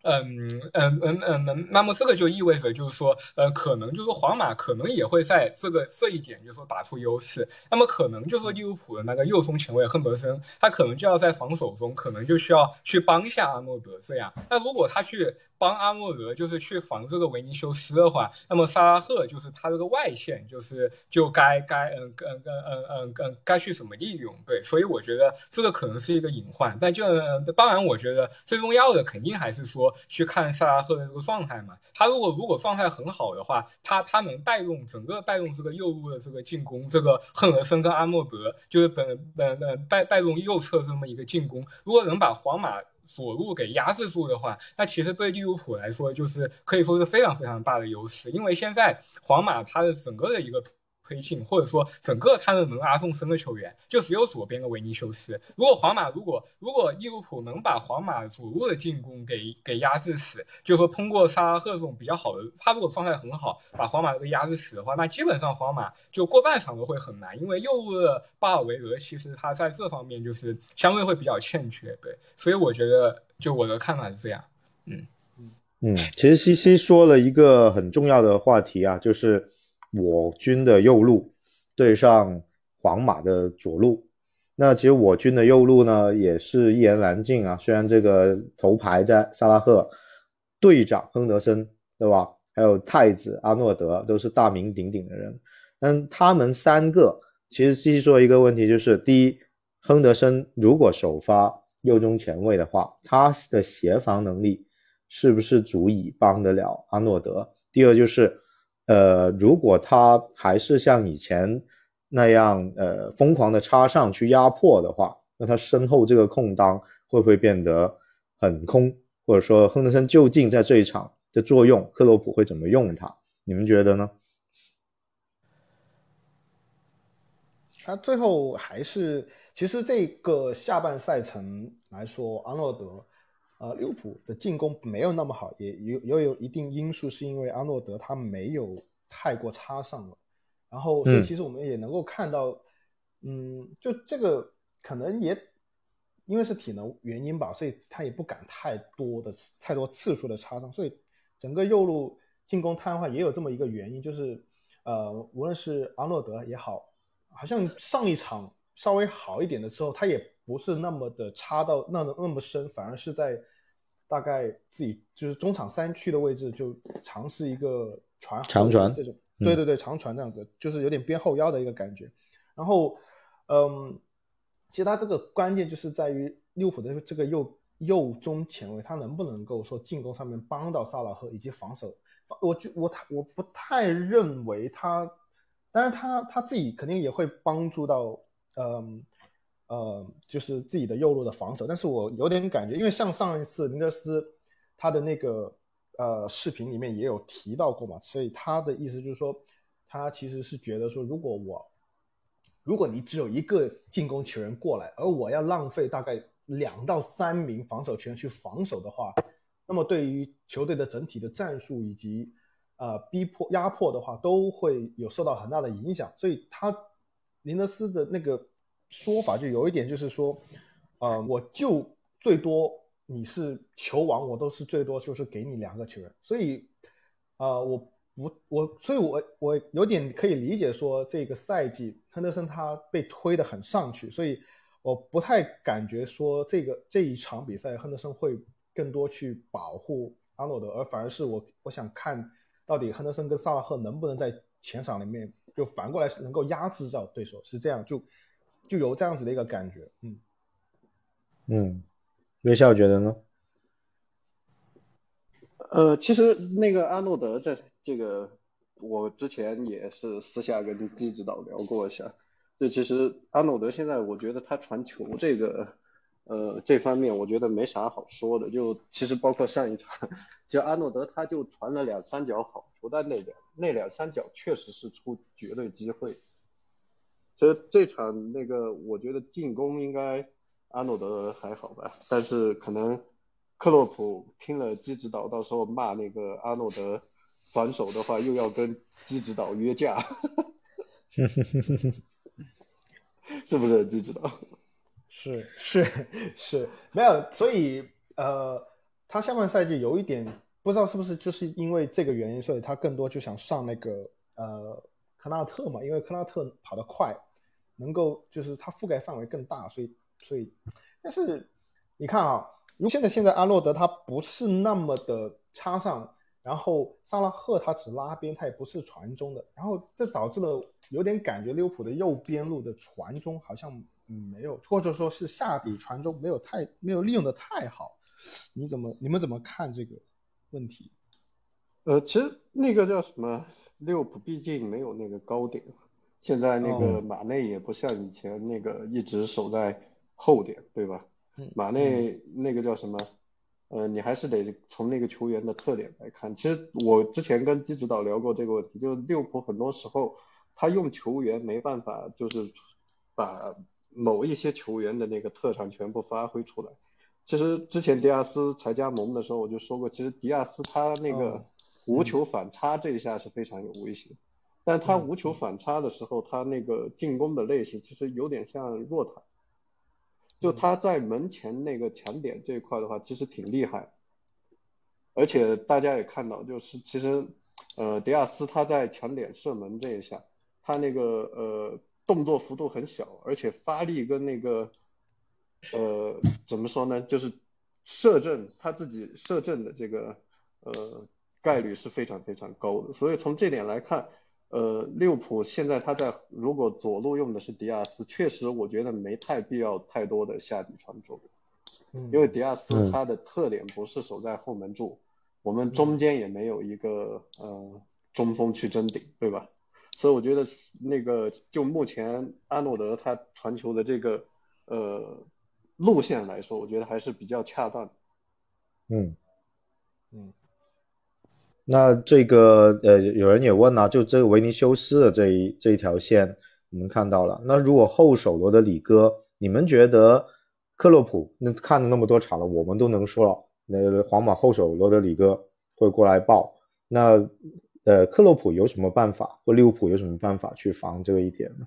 嗯嗯嗯嗯，那么这个就意味着，就是说，呃，可能就是皇马可能也会在这个这一点，就是说打出优势。那么可能就是利物浦的那个右中前卫亨德森，他可能就要在防守中，可能就需要去帮一下阿诺德这样。那如果他去帮阿诺德，就是去防这个维尼修斯的话，那么萨拉赫就是他这个外线，就是就该该嗯嗯嗯嗯嗯该去什么利用？对，所以我觉得这个可能是一个隐患。但就当然，我觉得最重要的肯定还是说。去看萨拉赫的这个状态嘛，他如果如果状态很好的话，他他能带动整个带动这个右路的这个进攻，这个亨德森跟阿诺德就是本本本带带动右侧这么一个进攻，如果能把皇马左路给压制住的话，那其实对利物浦来说就是可以说是非常非常大的优势，因为现在皇马它的整个的一个。推进，或者说整个他们能拉动身的球员，就只有左边的维尼修斯。如果皇马，如果如果利物浦能把皇马左路的进攻给给压制死，就说通过萨拉赫这种比较好的，他如果状态很好，把皇马这个压制死的话，那基本上皇马就过半场都会很难，因为右路的巴尔维德其实他在这方面就是相对会比较欠缺。对，所以我觉得就我的看法是这样。嗯嗯嗯，其实西西说了一个很重要的话题啊，就是。我军的右路对上皇马的左路，那其实我军的右路呢也是一言难尽啊。虽然这个头牌在萨拉赫，队长亨德森，对吧？还有太子阿诺德都是大名鼎鼎的人，但他们三个其实细细说一个问题，就是第一，亨德森如果首发右中前卫的话，他的协防能力是不是足以帮得了阿诺德？第二就是。呃，如果他还是像以前那样，呃，疯狂的插上去压迫的话，那他身后这个空当会不会变得很空？或者说，亨德森究竟在这一场的作用，克洛普会怎么用他？你们觉得呢？他最后还是，其实这个下半赛程来说，阿诺德。呃，利物浦的进攻没有那么好，也有也有一定因素，是因为阿诺德他没有太过插上了，然后所以其实我们也能够看到，嗯，就这个可能也因为是体能原因吧，所以他也不敢太多的太多次数的插上，所以整个右路进攻瘫痪也有这么一个原因，就是呃，无论是阿诺德也好，好像上一场稍微好一点的时候，他也。不是那么的插到那那么深，反而是在大概自己就是中场三区的位置，就尝试一个传长传这种，对对对，长传这样子，就是有点边后腰的一个感觉。然后，嗯，其实他这个关键就是在于利物浦的这个右右中前卫，他能不能够说进攻上面帮到萨拉赫，以及防守。我就我他我不太认为他，当然他他自己肯定也会帮助到，嗯呃，就是自己的右路的防守。但是我有点感觉，因为像上一次林德斯他的那个呃视频里面也有提到过嘛，所以他的意思就是说，他其实是觉得说，如果我如果你只有一个进攻球员过来，而我要浪费大概两到三名防守球员去防守的话，那么对于球队的整体的战术以及呃逼迫压迫的话，都会有受到很大的影响。所以他林德斯的那个说法就有一点就是说，呃，我就最多你是球王，我都是最多就是给你两个球员。所以，呃，我。我我，所以我我有点可以理解说，这个赛季亨德森他被推的很上去，所以我不太感觉说这个这一场比赛亨德森会更多去保护阿诺德，而反而是我我想看到底亨德森跟萨拉赫能不能在前场里面就反过来能够压制到对手，是这样就就有这样子的一个感觉，嗯嗯，微笑觉得呢？呃，其实那个阿诺德这这个，我之前也是私下跟季指导聊过一下。就其实阿诺德现在，我觉得他传球这个，呃，这方面我觉得没啥好说的。就其实包括上一场，其实阿诺德他就传了两三脚好球，但那两那两三脚确实是出绝对机会。其实这场那个，我觉得进攻应该阿诺德还好吧，但是可能。克洛普听了基指导，到时候骂那个阿诺德反手的话，又要跟基指导约架，是不是基指导？是是是，没有，所以呃，他下半赛季有一点不知道是不是就是因为这个原因，所以他更多就想上那个呃克纳特嘛，因为克纳特跑得快，能够就是它覆盖范围更大，所以所以，但是你看啊。如现在现在阿诺德他不是那么的插上，然后萨拉赫他只拉边，他也不是传中的，然后这导致了有点感觉利物浦的右边路的传中好像没有，或者说是下底传中没有太没有利用的太好，你怎么你们怎么看这个问题？呃，其实那个叫什么利物浦毕竟没有那个高点，现在那个马内也不像以前那个一直守在后点，对吧？马内那个叫什么？呃，你还是得从那个球员的特点来看。其实我之前跟基指导聊过这个问题，就利物浦很多时候他用球员没办法，就是把某一些球员的那个特长全部发挥出来。其实之前迪亚斯才加盟的时候我就说过，其实迪亚斯他那个无球反差这一下是非常有威胁，但他无球反差的时候，他那个进攻的类型其实有点像若塔。就他在门前那个抢点这一块的话，其实挺厉害，而且大家也看到，就是其实，呃，迪亚斯他在抢点射门这一下，他那个呃动作幅度很小，而且发力跟那个，呃，怎么说呢，就是射正他自己射正的这个呃概率是非常非常高的，所以从这点来看。呃，利物浦现在他在如果左路用的是迪亚斯，确实我觉得没太必要太多的下底传中，因为迪亚斯他的特点不是守在后门柱，我们中间也没有一个呃中锋去争顶，对吧？所以我觉得那个就目前阿诺德他传球的这个呃路线来说，我觉得还是比较恰当。嗯嗯。那这个呃，有人也问啊，就这个维尼修斯的这一这一条线，我们看到了。那如果后手罗德里戈，你们觉得克洛普那看了那么多场了，我们都能说了，那皇马后手罗德里戈会过来爆。那呃，克洛普有什么办法，或利物浦有什么办法去防这一点呢？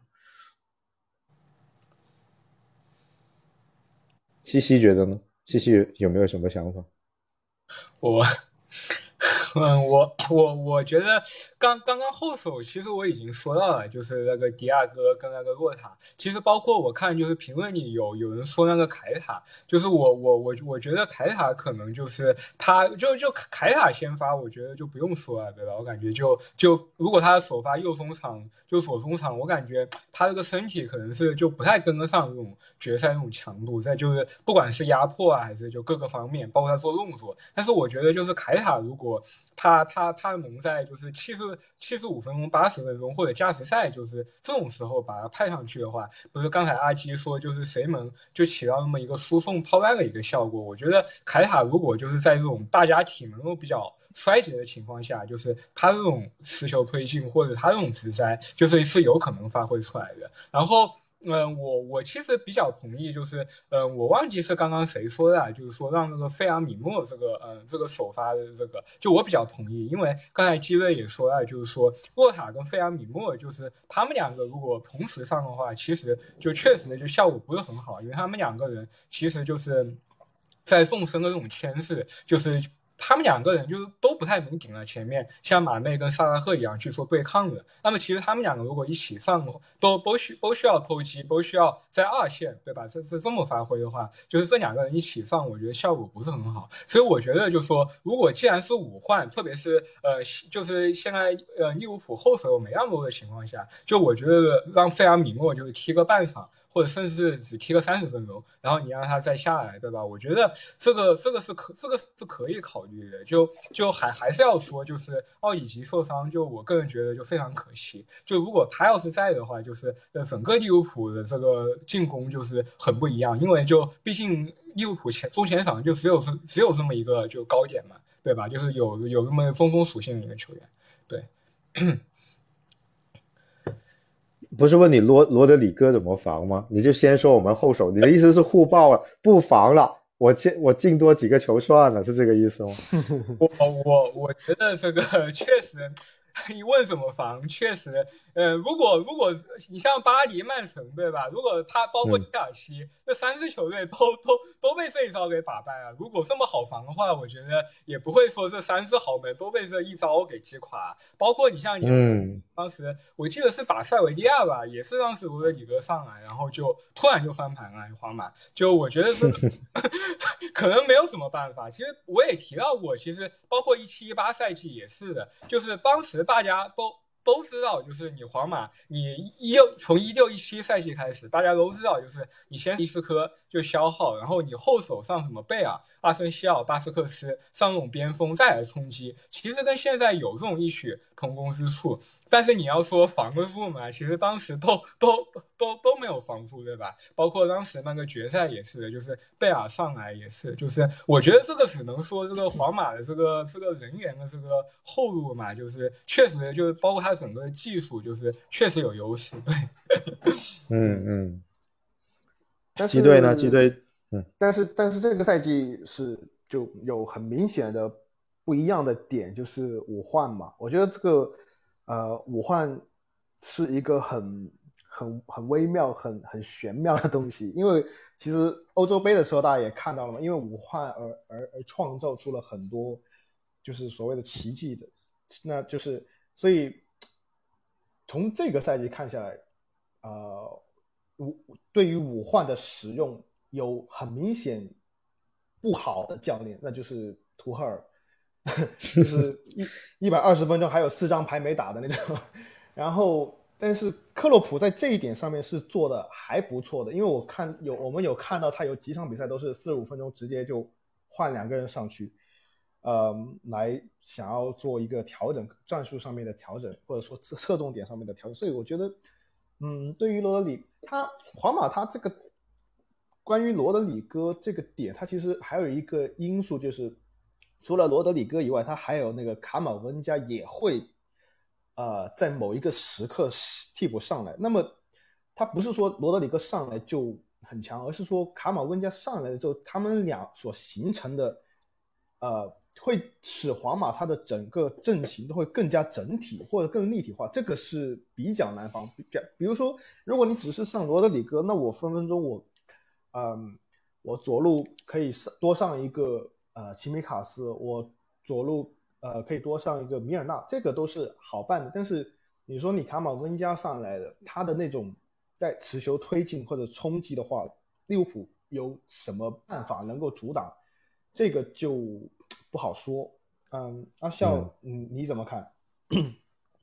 西西觉得呢？西西有没有什么想法？我。嗯，我我我觉得刚刚刚后手，其实我已经说到了，就是那个迪亚哥跟那个洛塔。其实包括我看，就是评论里有有人说那个凯塔，就是我我我我觉得凯塔可能就是他就就凯塔先发，我觉得就不用说了，对吧？我感觉就就如果他首发右中场就左中场，我感觉他这个身体可能是就不太跟得上这种决赛那种强度，在就是不管是压迫啊，还是就各个方面，包括他做动作。但是我觉得就是凯塔如果他他他能在就是七十七十五分钟、八十分钟或者加时赛，就是这种时候把他派上去的话，不是刚才阿基说就是谁能就起到那么一个输送抛弹的一个效果？我觉得凯塔如果就是在这种大家体能都比较衰竭的情况下，就是他这种持球推进或者他这种直塞，就是是有可能发挥出来的。然后。嗯，我我其实比较同意，就是嗯，我忘记是刚刚谁说的，就是说让这个费尔米诺这个嗯这个首发的这个，就我比较同意，因为刚才基瑞也说了，就是说洛塔跟费尔米诺，就是他们两个如果同时上的话，其实就确实就效果不是很好，因为他们两个人其实就是在纵深的这种牵制，就是。他们两个人就都不太能顶了前面，像马内跟萨拉赫一样去说对抗的。那么其实他们两个如果一起上，都都需都需要偷击，都需要在二线，对吧？这这这么发挥的话，就是这两个人一起上，我觉得效果不是很好。所以我觉得就说，如果既然是五换，特别是呃，就是现在呃利物浦后手没那么多的情况下，就我觉得让费尔米诺就是踢个半场。或者甚至只踢个三十分钟，然后你让他再下来，对吧？我觉得这个这个是可这个是可以考虑的。就就还还是要说，就是奥里吉受伤，就我个人觉得就非常可惜。就如果他要是在的话，就是呃整个利物浦的这个进攻就是很不一样，因为就毕竟利物浦前中前场就只有是只有这么一个就高点嘛，对吧？就是有有这么中锋属性的一个球员，对。不是问你罗罗德里戈怎么防吗？你就先说我们后手。你的意思是互爆了，不防了，我进我进多几个球算了，是这个意思吗？我我我觉得这个确实。你问怎么防？确实，呃，如果如果你像巴黎、曼城，对吧？如果他包括切尔西这三支球队都都都被这一招给打败了，如果这么好防的话，我觉得也不会说这三支豪门都被这一招给击垮。包括你像你，嗯，当时我记得是打塞维利亚吧，也是当时罗德里戈上来，然后就突然就翻盘了，皇马。就我觉得是 可能没有什么办法。其实我也提到过，其实包括一七一八赛季也是的，就是当时。大家都都知道，就是你皇马，你一从一六一七赛季开始，大家都知道，就是你先迪斯科就消耗，然后你后手上什么贝尔、阿森西奥、巴斯克斯上这种边锋再来冲击，其实跟现在有这种异曲同工之处。但是你要说防得住嘛，其实当时都都都都都没有防住，对吧？包括当时那个决赛也是，就是贝尔上来也是，就是我觉得这个只能说这个皇马的这个这个人员的这个厚度嘛，就是确实就是包括他整个技术，就是确实有优势。对，嗯嗯。基队呢？基队，嗯，但是但是这个赛季是就有很明显的不一样的点，就是五换嘛。我觉得这个呃五换是一个很很很微妙、很很玄妙的东西。因为其实欧洲杯的时候大家也看到了嘛，因为五换而而而创造出了很多就是所谓的奇迹的，那就是所以从这个赛季看下来，呃。五对于五换的使用有很明显不好的教练，那就是图赫尔，就是一一百二十分钟还有四张牌没打的那种。然后，但是克洛普在这一点上面是做的还不错的，因为我看有我们有看到他有几场比赛都是四十五分钟直接就换两个人上去，呃，来想要做一个调整战术上面的调整，或者说侧侧重点上面的调整。所以我觉得。嗯，对于罗德里，他皇马他这个关于罗德里戈这个点，他其实还有一个因素，就是除了罗德里戈以外，他还有那个卡马温加也会，呃，在某一个时刻替补上来。那么他不是说罗德里戈上来就很强，而是说卡马温加上来了之后，他们俩所形成的，呃。会使皇马它的整个阵型都会更加整体或者更立体化，这个是比较难防。比比如说，如果你只是上罗德里戈，那我分分钟我，嗯，我左路可以上多上一个呃齐米卡斯，我左路呃可以多上一个米尔纳，这个都是好办的。但是你说你卡马温加上来的，他的那种在持球推进或者冲击的话，利物浦有什么办法能够阻挡？这个就不好说。嗯，阿笑，嗯，你怎么看？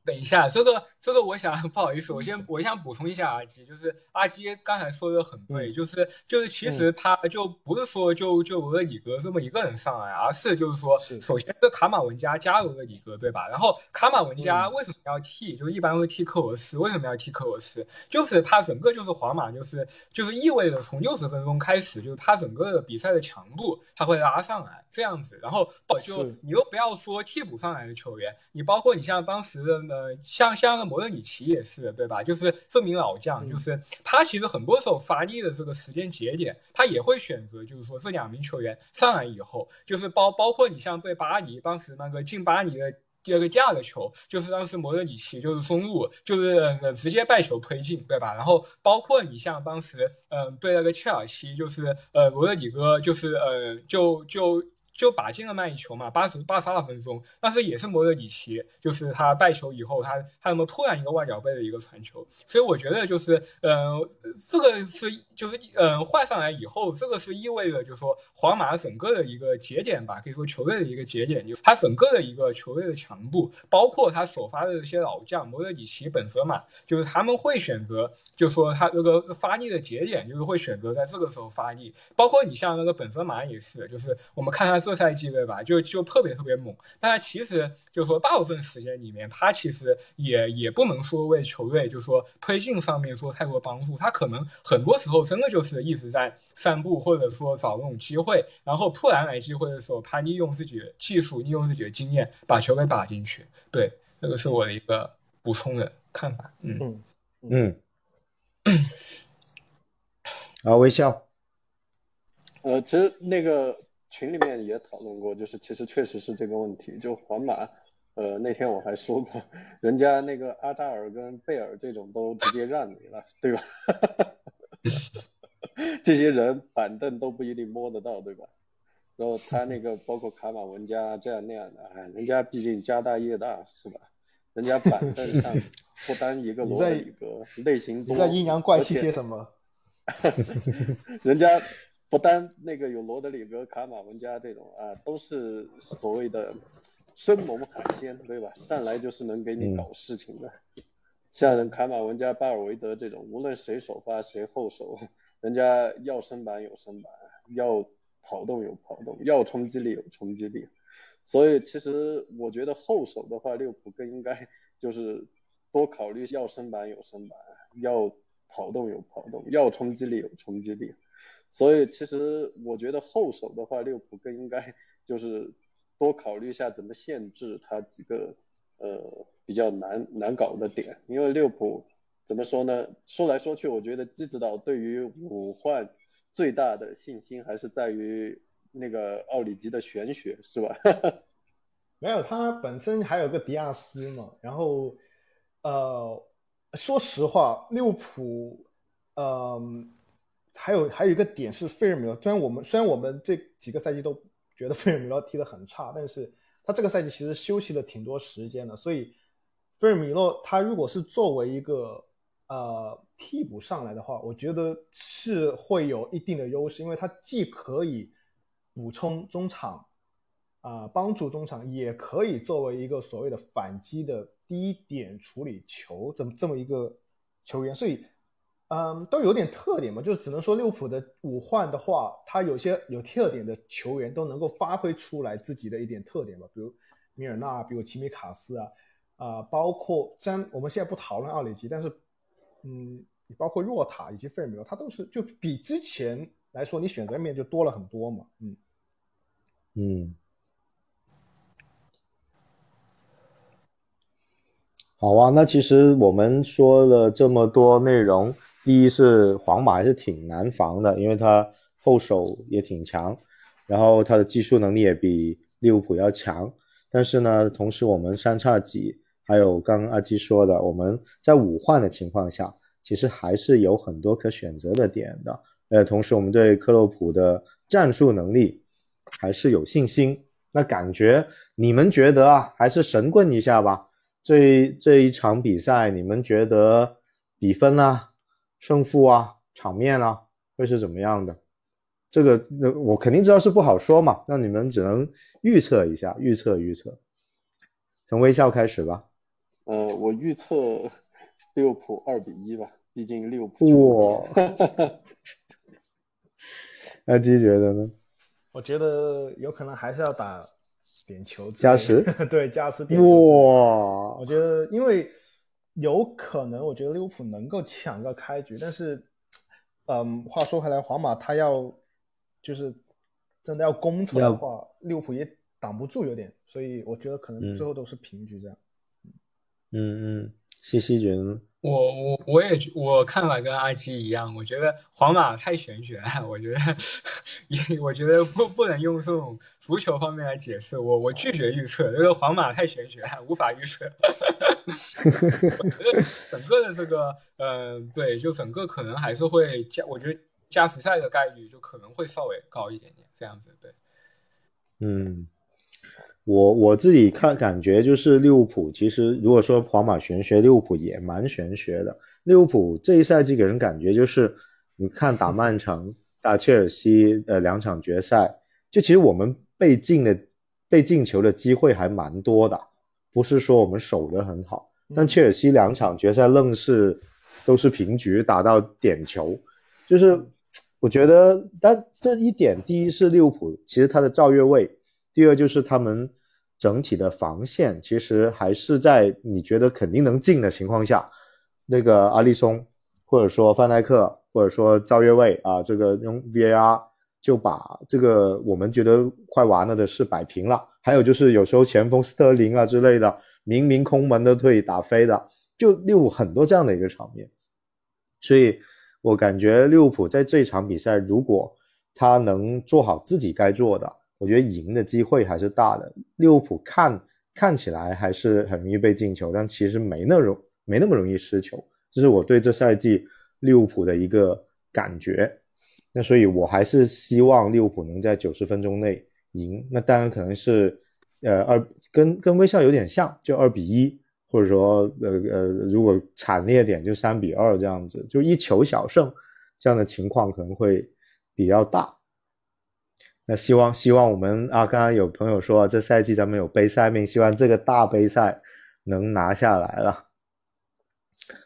等一下，这个这个，我想 不好意思，我先我想补充一下阿基，就是阿基刚才说的很对，就是就是其实他就不是说就就罗德里格这么一个人上来，而是就是说，首先是卡马文加加罗德里格，对吧？然后卡马文加为什么要替？就是一般会替克罗斯，为什么要替克罗斯？就是他整个就是皇马就是就是意味着从六十分钟开始，就是他整个的比赛的强度他会拉上来这样子，然后就你又不要说替补上来的球员，你包括你像当时的。呃，像像个摩德里奇也是，对吧？就是这名老将，就是他其实很多时候发力的这个时间节点，他也会选择，就是说这两名球员上来以后，就是包包括你像对巴黎当时那个进巴黎的第二个第二个球，就是当时摩德里奇就是中路就是呃直接带球推进，对吧？然后包括你像当时嗯对那个切尔西，就是呃罗德里戈就是呃就就。就把进了那一球嘛，八十八十二分钟，但是也是莫德里奇，就是他败球以后，他他怎么突然一个外脚背的一个传球，所以我觉得就是，呃，这个是就是，嗯，换上来以后，这个是意味着就是说皇马整个的一个节点吧，可以说球队的一个节点，就是他整个的一个球队的强度，包括他首发的这些老将莫德里奇、本泽马，就是他们会选择，就说他这个发力的节点，就是会选择在这个时候发力，包括你像那个本泽马也是，就是我们看他。这赛季对吧？就就特别特别猛，但其实就是说，大部分时间里面，他其实也也不能说为球队就是说推进上面做太多帮助。他可能很多时候真的就是一直在散步，或者说找那种机会，然后突然来机会的时候，他利用自己的技术，利用自己的经验，把球给打进去。对，这个是我的一个补充的看法。嗯嗯，好，微笑。呃，其实那个。群里面也讨论过，就是其实确实是这个问题。就皇马，呃，那天我还说过，人家那个阿扎尔跟贝尔这种都直接让你了，对吧？这些人板凳都不一定摸得到，对吧？然后他那个包括卡马文加这样那样的，哎，人家毕竟家大业大，是吧？人家板凳上不单一个罗德里格，类型多，在阴阳怪气些什么？人家。不单那个有罗德里格、卡马文加这种啊，都是所谓的生猛海鲜，对吧？上来就是能给你搞事情的。像卡马文加、巴尔维德这种，无论谁首发谁后手，人家要身板有身板，要跑动有跑动，要冲击力有冲击力。所以其实我觉得后手的话，利物浦更应该就是多考虑要身板有身板，要跑动有跑动，要冲击力有冲击力。所以其实我觉得后手的话，利物浦更应该就是多考虑一下怎么限制他几个呃比较难难搞的点。因为利物浦怎么说呢？说来说去，我觉得基指导对于五换最大的信心还是在于那个奥里吉的玄学，是吧？没有，他本身还有个迪亚斯嘛。然后呃，说实话，利物浦嗯。还有还有一个点是费尔米诺，虽然我们虽然我们这几个赛季都觉得费尔米诺踢得很差，但是他这个赛季其实休息了挺多时间的，所以费尔米诺他如果是作为一个呃替补上来的话，我觉得是会有一定的优势，因为他既可以补充中场啊，帮助中场，也可以作为一个所谓的反击的第一点处理球这么这么一个球员，所以。嗯，都有点特点嘛，就是只能说利物浦的五换的话，他有些有特点的球员都能够发挥出来自己的一点特点吧，比如米尔纳，比如齐米卡斯啊，啊，包括虽然我们现在不讨论奥里吉，但是，嗯，包括若塔以及费尔米，他都是就比之前来说，你选择面就多了很多嘛，嗯，嗯，好啊，那其实我们说了这么多内容。第一是皇马还是挺难防的，因为他后手也挺强，然后他的技术能力也比利物浦要强。但是呢，同时我们三叉戟，还有刚刚阿基说的，我们在五换的情况下，其实还是有很多可选择的点的。呃，同时我们对克洛普的战术能力还是有信心。那感觉你们觉得啊，还是神棍一下吧。这这一场比赛，你们觉得比分啊、胜负啊、场面啊，会是怎么样的？这个那我肯定知道是不好说嘛，那你们只能预测一下，预测预测。从微笑开始吧。呃，我预测利物浦二比一吧，毕竟利物浦。哇。那基觉得呢？我觉得有可能还是要打点球加时，对加时点哇！我觉得因为有可能，我觉得利物浦能够抢个开局，但是，嗯，话说回来，皇马他要就是真的要攻出来的话，利物浦也挡不住，有点，所以我觉得可能最后都是平局这样。嗯嗯，西西觉得呢？我我我也我看法跟阿基一样，我觉得皇马太玄学，我觉得也，我觉得不不能用这种足球方面来解释，我我拒绝预测，这个皇马太玄学，无法预测。整个的这个，嗯，对，就整个可能还是会加，我觉得加时赛的概率就可能会稍微高一点点，这样子，对。嗯。我我自己看感觉就是利物浦，其实如果说皇马玄学，利物浦也蛮玄学的。利物浦这一赛季给人感觉就是，你看打曼城、打切尔西，呃，两场决赛，就其实我们被进的、被进球的机会还蛮多的，不是说我们守得很好。但切尔西两场决赛愣是都是平局，打到点球，就是我觉得，但这一点，第一是利物浦其实他的赵越位，第二就是他们。整体的防线其实还是在你觉得肯定能进的情况下，那个阿利松或者说范戴克或者说赵越位啊，这个用 VAR 就把这个我们觉得快完了的事摆平了。还有就是有时候前锋斯特林啊之类的，明明空门都可以打飞的，就六五很多这样的一个场面。所以我感觉利物浦在这场比赛，如果他能做好自己该做的。我觉得赢的机会还是大的。利物浦看看起来还是很容易被进球，但其实没那容没那么容易失球，这是我对这赛季利物浦的一个感觉。那所以我还是希望利物浦能在九十分钟内赢。那当然可能是呃二跟跟微笑有点像，就二比一，或者说呃呃如果惨烈点就三比二这样子，就一球小胜这样的情况可能会比较大。那希望希望我们啊，刚刚有朋友说这赛季咱们有杯赛命，希望这个大杯赛能拿下来了。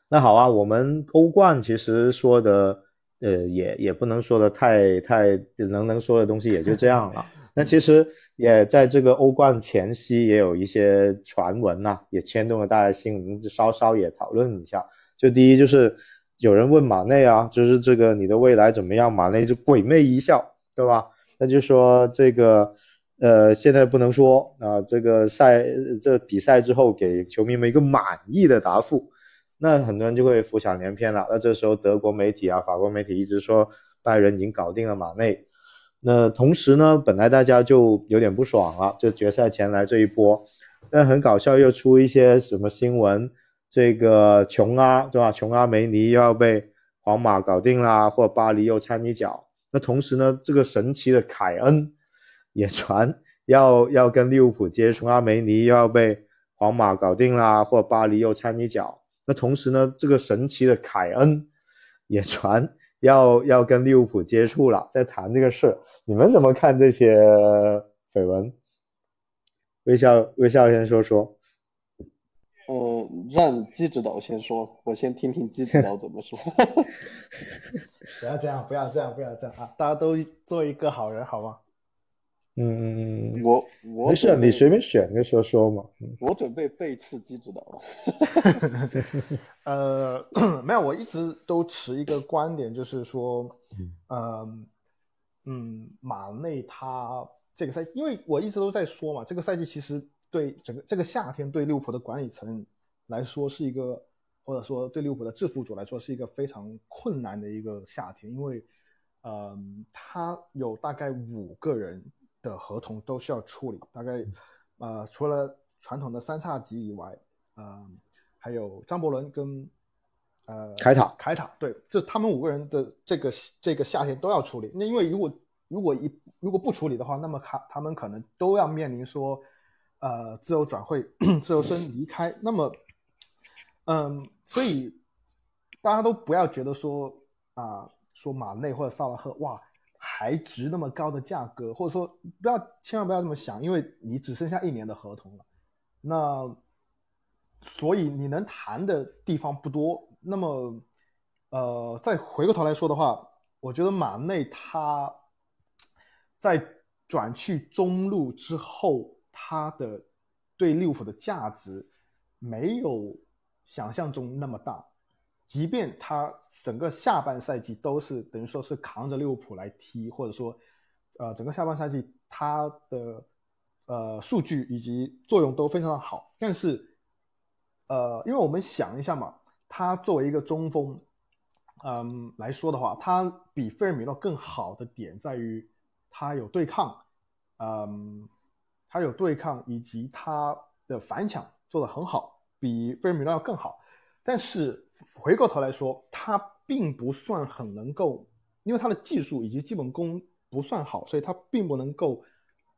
那好啊，我们欧冠其实说的呃也也不能说的太太能能说的东西也就这样了。那其实也在这个欧冠前夕也有一些传闻呐，也牵动了大家心，我们稍稍也讨论一下。就第一就是有人问马内啊，就是这个你的未来怎么样？马内就鬼魅一笑，对吧？那就说这个，呃，现在不能说啊，这个赛这比赛之后给球迷们一个满意的答复，那很多人就会浮想联翩了。那这时候德国媒体啊、法国媒体一直说拜仁已经搞定了马内，那同时呢，本来大家就有点不爽了，就决赛前来这一波，但很搞笑又出一些什么新闻，这个琼阿对吧？琼阿梅尼又要被皇马搞定啦，或巴黎又掺一脚。那同时呢，这个神奇的凯恩也传要要跟利物浦接触，阿梅尼又要被皇马搞定啦，或巴黎又掺一脚。那同时呢，这个神奇的凯恩也传要要跟利物浦接触了，在谈这个事。你们怎么看这些绯闻？微笑微笑先说说。呃，让季指导先说，我先听听季指导怎么说。不要这样，不要这样，不要这样啊！大家都做一个好人，好吗？嗯嗯嗯，我我没事，你随便选个说说嘛。我准备背刺机指导了。呃，没有，我一直都持一个观点，就是说，嗯嗯，马内他这个赛，因为我一直都在说嘛，这个赛季其实。对整个这个夏天，对利物浦的管理层来说是一个，或者说对利物浦的制服组来说是一个非常困难的一个夏天，因为，嗯，他有大概五个人的合同都需要处理，大概，呃，除了传统的三叉戟以外，呃，还有张伯伦跟，呃，凯塔，凯塔，对，就他们五个人的这个这个夏天都要处理。那因为如果如果一如果不处理的话，那么他他们可能都要面临说，呃，自由转会、自由身离开。那么，嗯，所以大家都不要觉得说啊，说马内或者萨拉赫哇还值那么高的价格，或者说不要千万不要这么想，因为你只剩下一年的合同了，那所以你能谈的地方不多。那么，呃，再回过头来说的话，我觉得马内他。在转去中路之后，他的对利物浦的价值没有想象中那么大。即便他整个下半赛季都是等于说是扛着利物浦来踢，或者说，呃，整个下半赛季他的呃数据以及作用都非常的好。但是，呃，因为我们想一下嘛，他作为一个中锋，嗯来说的话，他比费尔米诺更好的点在于。他有对抗，嗯，他有对抗，以及他的反抢做得很好，比费尔米诺要更好。但是回过头来说，他并不算很能够，因为他的技术以及基本功不算好，所以他并不能够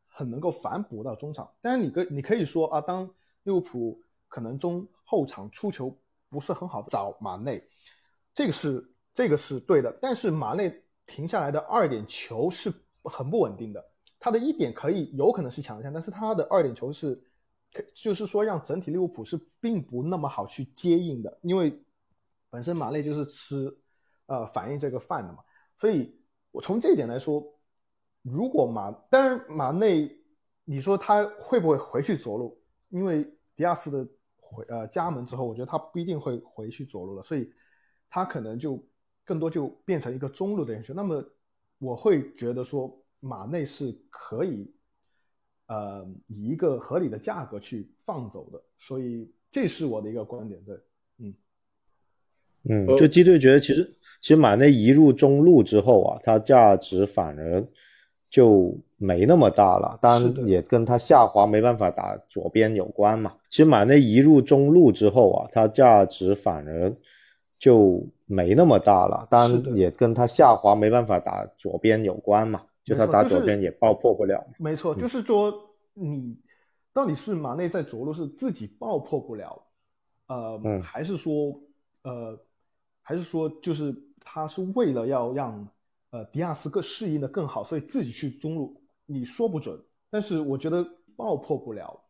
很能够反哺到中场。当然，你可你可以说啊，当利物浦可能中后场出球不是很好，找马内，这个是这个是对的。但是马内停下来的二点球是。很不稳定的，他的一点可以有可能是强项，但是他的二点球是，就是说让整体利物浦是并不那么好去接应的，因为本身马内就是吃呃反应这个饭的嘛，所以我从这一点来说，如果马当然马内，你说他会不会回去左路？因为迪亚斯的回呃加盟之后，我觉得他不一定会回去左路了，所以他可能就更多就变成一个中路的人选。那么。我会觉得说马内是可以，呃，以一个合理的价格去放走的，所以这是我的一个观点。对，嗯，嗯，就基队觉得其实其实马内移入中路之后啊，它价值反而就没那么大了，当然也跟他下滑没办法打左边有关嘛。其实马内移入中路之后啊，它价值反而就。没那么大了，当然也跟他下滑没办法打左边有关嘛，就他打左边也爆破不了。没错，就是说你到底是马内在着陆是自己爆破不了，呃，还是说呃，还是说就是他是为了要让呃迪亚斯更适应的更好，所以自己去中路，你说不准。但是我觉得爆破不了，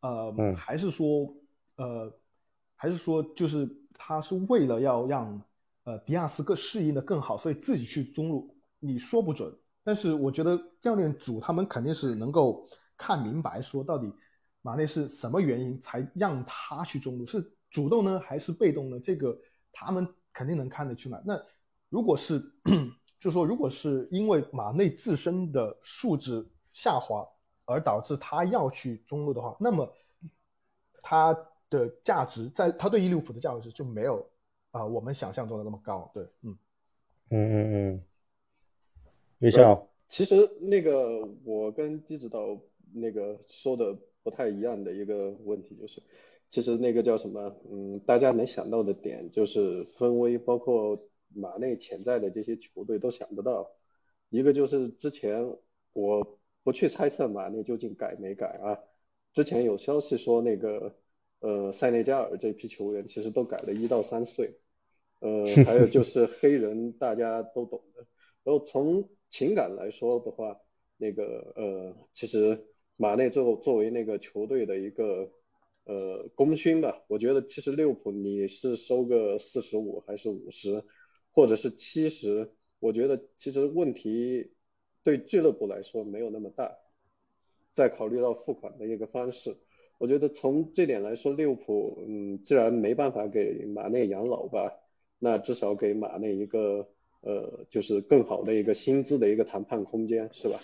呃，还是说呃，还是说就是他是为了要让。呃，迪亚斯更适应的更好，所以自己去中路，你说不准。但是我觉得教练组他们肯定是能够看明白，说到底马内是什么原因才让他去中路，是主动呢还是被动呢？这个他们肯定能看得出来。那如果是，就说如果是因为马内自身的素质下滑而导致他要去中路的话，那么他的价值在他对利物浦的价值就没有。啊，我们想象中的那么高，对，嗯，嗯嗯嗯，微笑，其实那个我跟机指导那个说的不太一样的一个问题就是，其实那个叫什么，嗯，大家能想到的点就是分威，包括马内潜在的这些球队都想得到，一个就是之前我不去猜测马内究竟改没改啊，之前有消息说那个。呃，塞内加尔这批球员其实都改了一到三岁，呃，还有就是黑人，大家都懂的。然后从情感来说的话，那个呃，其实马内作作为那个球队的一个呃功勋吧，我觉得其实利物浦你是收个四十五还是五十，或者是七十，我觉得其实问题对俱乐部来说没有那么大。再考虑到付款的一个方式。我觉得从这点来说，利物浦，嗯，既然没办法给马内养老吧，那至少给马内一个，呃，就是更好的一个薪资的一个谈判空间，是吧？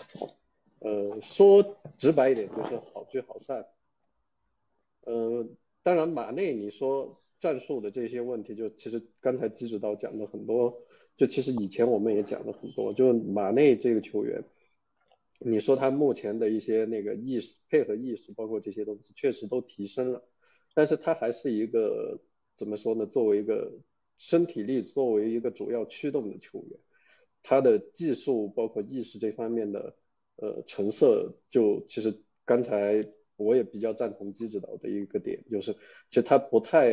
呃，说直白一点，就是好聚好散。呃，当然，马内你说战术的这些问题，就其实刚才机指导讲的很多，就其实以前我们也讲了很多，就马内这个球员。你说他目前的一些那个意识、配合意识，包括这些东西，确实都提升了，但是他还是一个怎么说呢？作为一个身体力，作为一个主要驱动的球员，他的技术包括意识这方面的呃成色，就其实刚才我也比较赞同机指导的一个点，就是其实他不太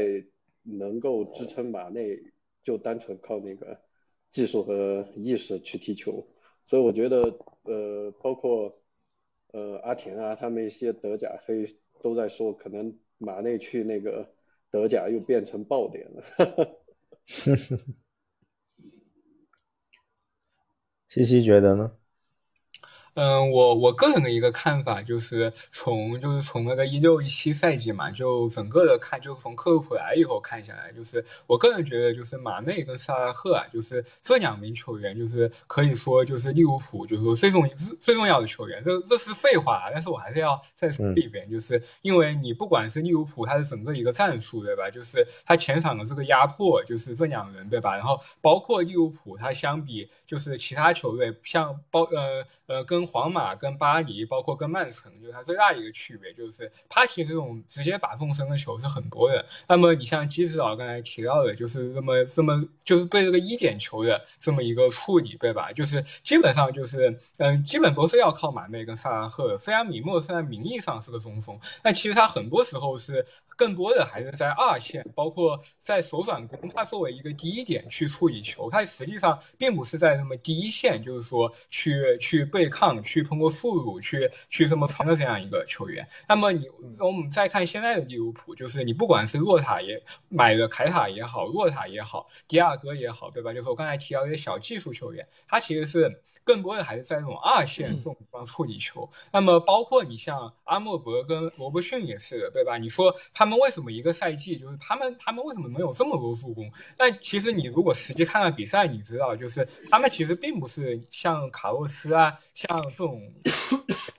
能够支撑马内就单纯靠那个技术和意识去踢球，所以我觉得呃包括呃阿田啊他们一些德甲黑都在说，可能马内去那个德甲又变成爆点了。西西觉得呢？嗯，我我个人的一个看法就是从就是从那个一六一七赛季嘛，就整个的看，就是从克洛普来以后看下来，就是我个人觉得就是马内跟萨拉赫啊，就是这两名球员，就是可以说就是利物浦就是说最重最重要的球员。这这是废话，但是我还是要再说一遍，就是因为你不管是利物浦，他的整个一个战术，对吧？就是他前场的这个压迫，就是这两人，对吧？然后包括利物浦，他相比就是其他球队，像包呃呃跟皇马跟巴黎，包括跟曼城，就是它最大的一个区别，就是它其实这种直接打纵深的球是很多的。那么你像基指导刚才提到的，就是这么这么就是对这个一点球的这么一个处理，对吧？就是基本上就是嗯，基本都是要靠马内跟萨拉赫。菲亚米莫虽然名义上是个中锋，但其实他很多时候是。更多的还是在二线，包括在手转攻，他作为一个第一点去处理球，他实际上并不是在那么第一线，就是说去去对抗，去通过速度去去这么传的这样一个球员。那么你我们再看现在的利物浦，就是你不管是洛塔也买的凯塔也好，洛塔也好，迪亚哥也好，对吧？就是我刚才提到一些小技术球员，他其实是更多的还是在这种二线这种地方处理球。那么包括你像阿莫伯跟罗伯逊也是的，对吧？你说他们。为什么一个赛季就是他们他们为什么能有这么多助攻？但其实你如果实际看看比赛，你知道就是他们其实并不是像卡洛斯啊，像这种，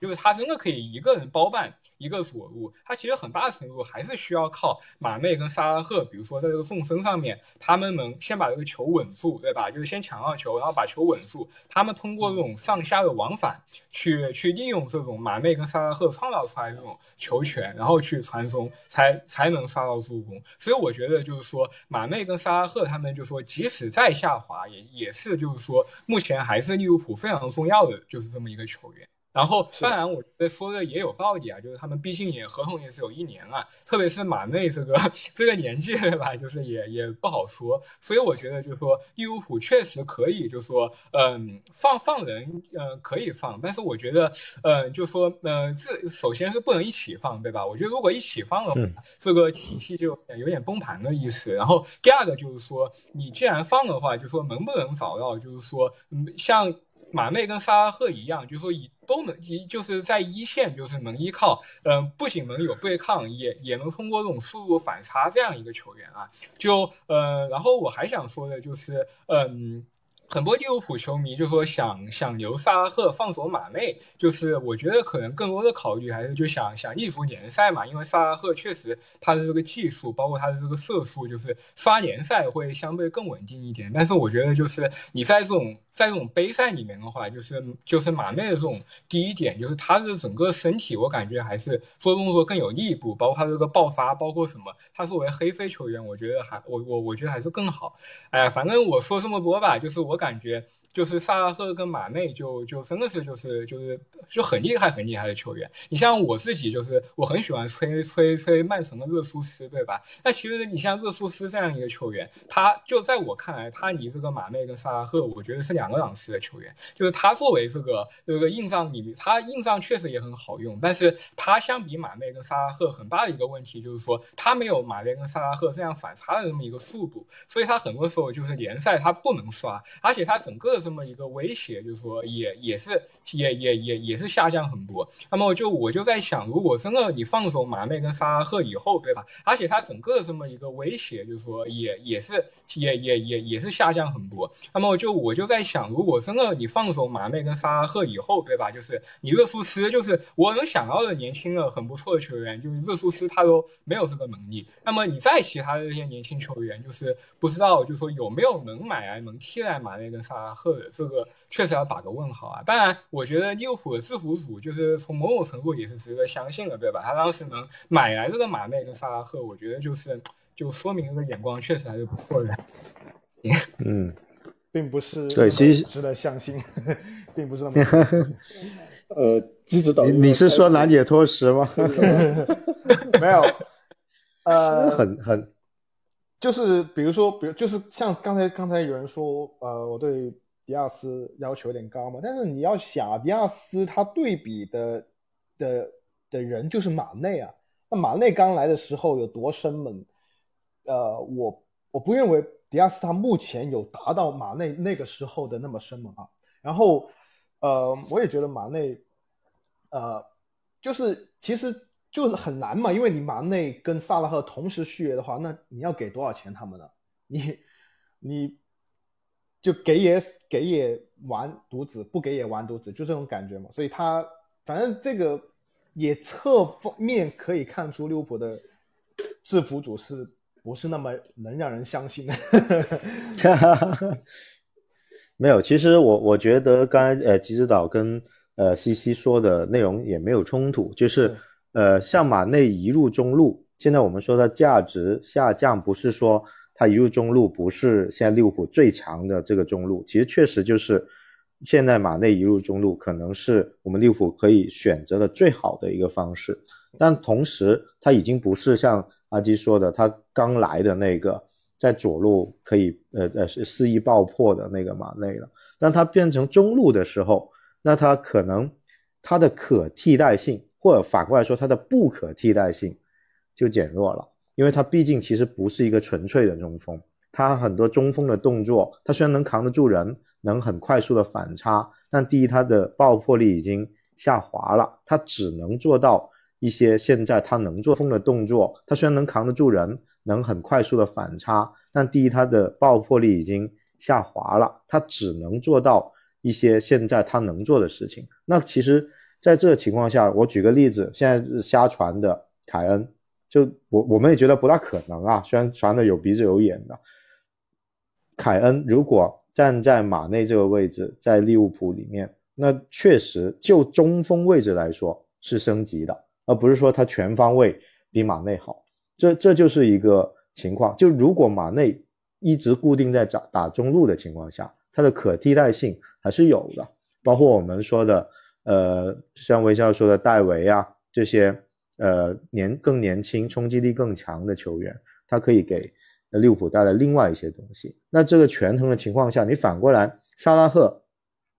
就是他真的可以一个人包办一个左路。他其实很大程度还是需要靠马内跟萨拉赫，比如说在这个纵深上面，他们能先把这个球稳住，对吧？就是先抢到球，然后把球稳住。他们通过这种上下的往返，去去利用这种马内跟萨拉赫创造出来这种球权，然后去传中，才。才能刷到助攻，所以我觉得就是说，马内跟萨拉赫他们就说，即使再下滑，也也是就是说，目前还是利物浦非常重要的就是这么一个球员。然后，当然，我觉得说的也有道理啊，就是他们毕竟也合同也是有一年了，特别是马内这个这个年纪对吧，就是也也不好说。所以我觉得就是说，利物浦确实可以，就是说，嗯，放放人，嗯，可以放，但是我觉得，嗯，就说，嗯，这首先是不能一起放，对吧？我觉得如果一起放的话，这个体系就有点崩盘的意思。然后第二个就是说，你既然放的话，就说能不能找到，就是说，嗯，像。马内跟萨拉赫一样，就是说以都能一就是在一线，就是能依靠，嗯，不仅能有对抗，也也能通过这种速度反差这样一个球员啊，就呃，然后我还想说的就是，嗯。很多利物浦球迷就说想想留萨拉赫放走马内，就是我觉得可能更多的考虑还是就想想立足联赛嘛，因为萨拉赫确实他的这个技术，包括他的这个射术，就是刷联赛会相对更稳定一点。但是我觉得就是你在这种在这种杯赛里面的话，就是就是马内的这种第一点，就是他的整个身体，我感觉还是做动作更有力度，包括他这个爆发，包括什么，他作为黑飞球员，我觉得还我我我觉得还是更好。哎，反正我说这么多吧，就是我。感觉就是萨拉赫跟马内就就真的是就是就是就很厉害很厉害的球员。你像我自己就是我很喜欢吹吹吹曼城的热苏斯，对吧？那其实你像热苏斯这样一个球员，他就在我看来，他离这个马内跟萨拉赫，我觉得是两个档次的球员。就是他作为这个这个硬仗里面，他硬仗确实也很好用，但是他相比马内跟萨拉赫很大的一个问题就是说，他没有马内跟萨拉赫这样反差的这么一个速度，所以他很多时候就是联赛他不能刷。他而且他整个的这么一个威胁，就是说也也是也也也也是下降很多。那么就我就在想，如果真的你放手马内跟萨拉赫以后，对吧？而且他整个的这么一个威胁，就是说也也是也也也也是下降很多。那么就我就在想，如果真的你放手马内跟萨拉赫以后，对吧？就是你热苏斯，就是我能想到的年轻的很不错的球员，就是热苏斯他都没有这个能力。那么你再其他的这些年轻球员，就是不知道就是说有没有能买来能替代马内。跟萨拉赫的这个确实要打个问号啊！当然，我觉得利物浦的制服组就是从某种程度也是值得相信的，对吧？他当时能买来这个马内跟萨拉赫，我觉得就是就说明这个眼光确实还是不错的。嗯，并不是对其实值得相信，并不是那么 呃，支持导你你是说南野拓实吗？没有，呃，很很就是比如说，比如就是像刚才刚才有人说，呃，我对迪亚斯要求有点高嘛，但是你要想，迪亚斯他对比的的的人就是马内啊，那马内刚来的时候有多生猛？呃，我我不认为迪亚斯他目前有达到马内那个时候的那么生猛啊。然后，呃，我也觉得马内，呃，就是其实就是很难嘛，因为你马内跟萨拉赫同时续约的话，那你要给多少钱他们呢？你你就给也给也完犊子，不给也完犊子，就这种感觉嘛。所以他反正这个也侧方面可以看出利物浦的制服组是不是那么能让人相信的。没有，其实我我觉得刚才呃吉指导跟呃西西说的内容也没有冲突，就是呃像马内移入中路，现在我们说它价值下降，不是说它移入中路不是现在利物浦最强的这个中路，其实确实就是现在马内移入中路可能是我们利物浦可以选择的最好的一个方式，但同时他已经不是像阿基说的他刚来的那个。在左路可以呃呃是肆意爆破的那个马内了，当他变成中路的时候，那他可能他的可替代性，或者反过来说他的不可替代性就减弱了，因为他毕竟其实不是一个纯粹的中锋，他很多中锋的动作，他虽然能扛得住人，能很快速的反差，但第一他的爆破力已经下滑了，他只能做到一些现在他能做锋的动作，他虽然能扛得住人。能很快速的反差，但第一，它的爆破力已经下滑了，它只能做到一些现在它能做的事情。那其实，在这个情况下，我举个例子，现在是瞎传的凯恩，就我我们也觉得不大可能啊，虽然传的有鼻子有眼的。凯恩如果站在马内这个位置，在利物浦里面，那确实就中锋位置来说是升级的，而不是说他全方位比马内好。这这就是一个情况，就如果马内一直固定在打打中路的情况下，它的可替代性还是有的。包括我们说的，呃，像微笑说的戴维啊这些，呃，年更年轻、冲击力更强的球员，他可以给利物浦带来另外一些东西。那这个权衡的情况下，你反过来，萨拉赫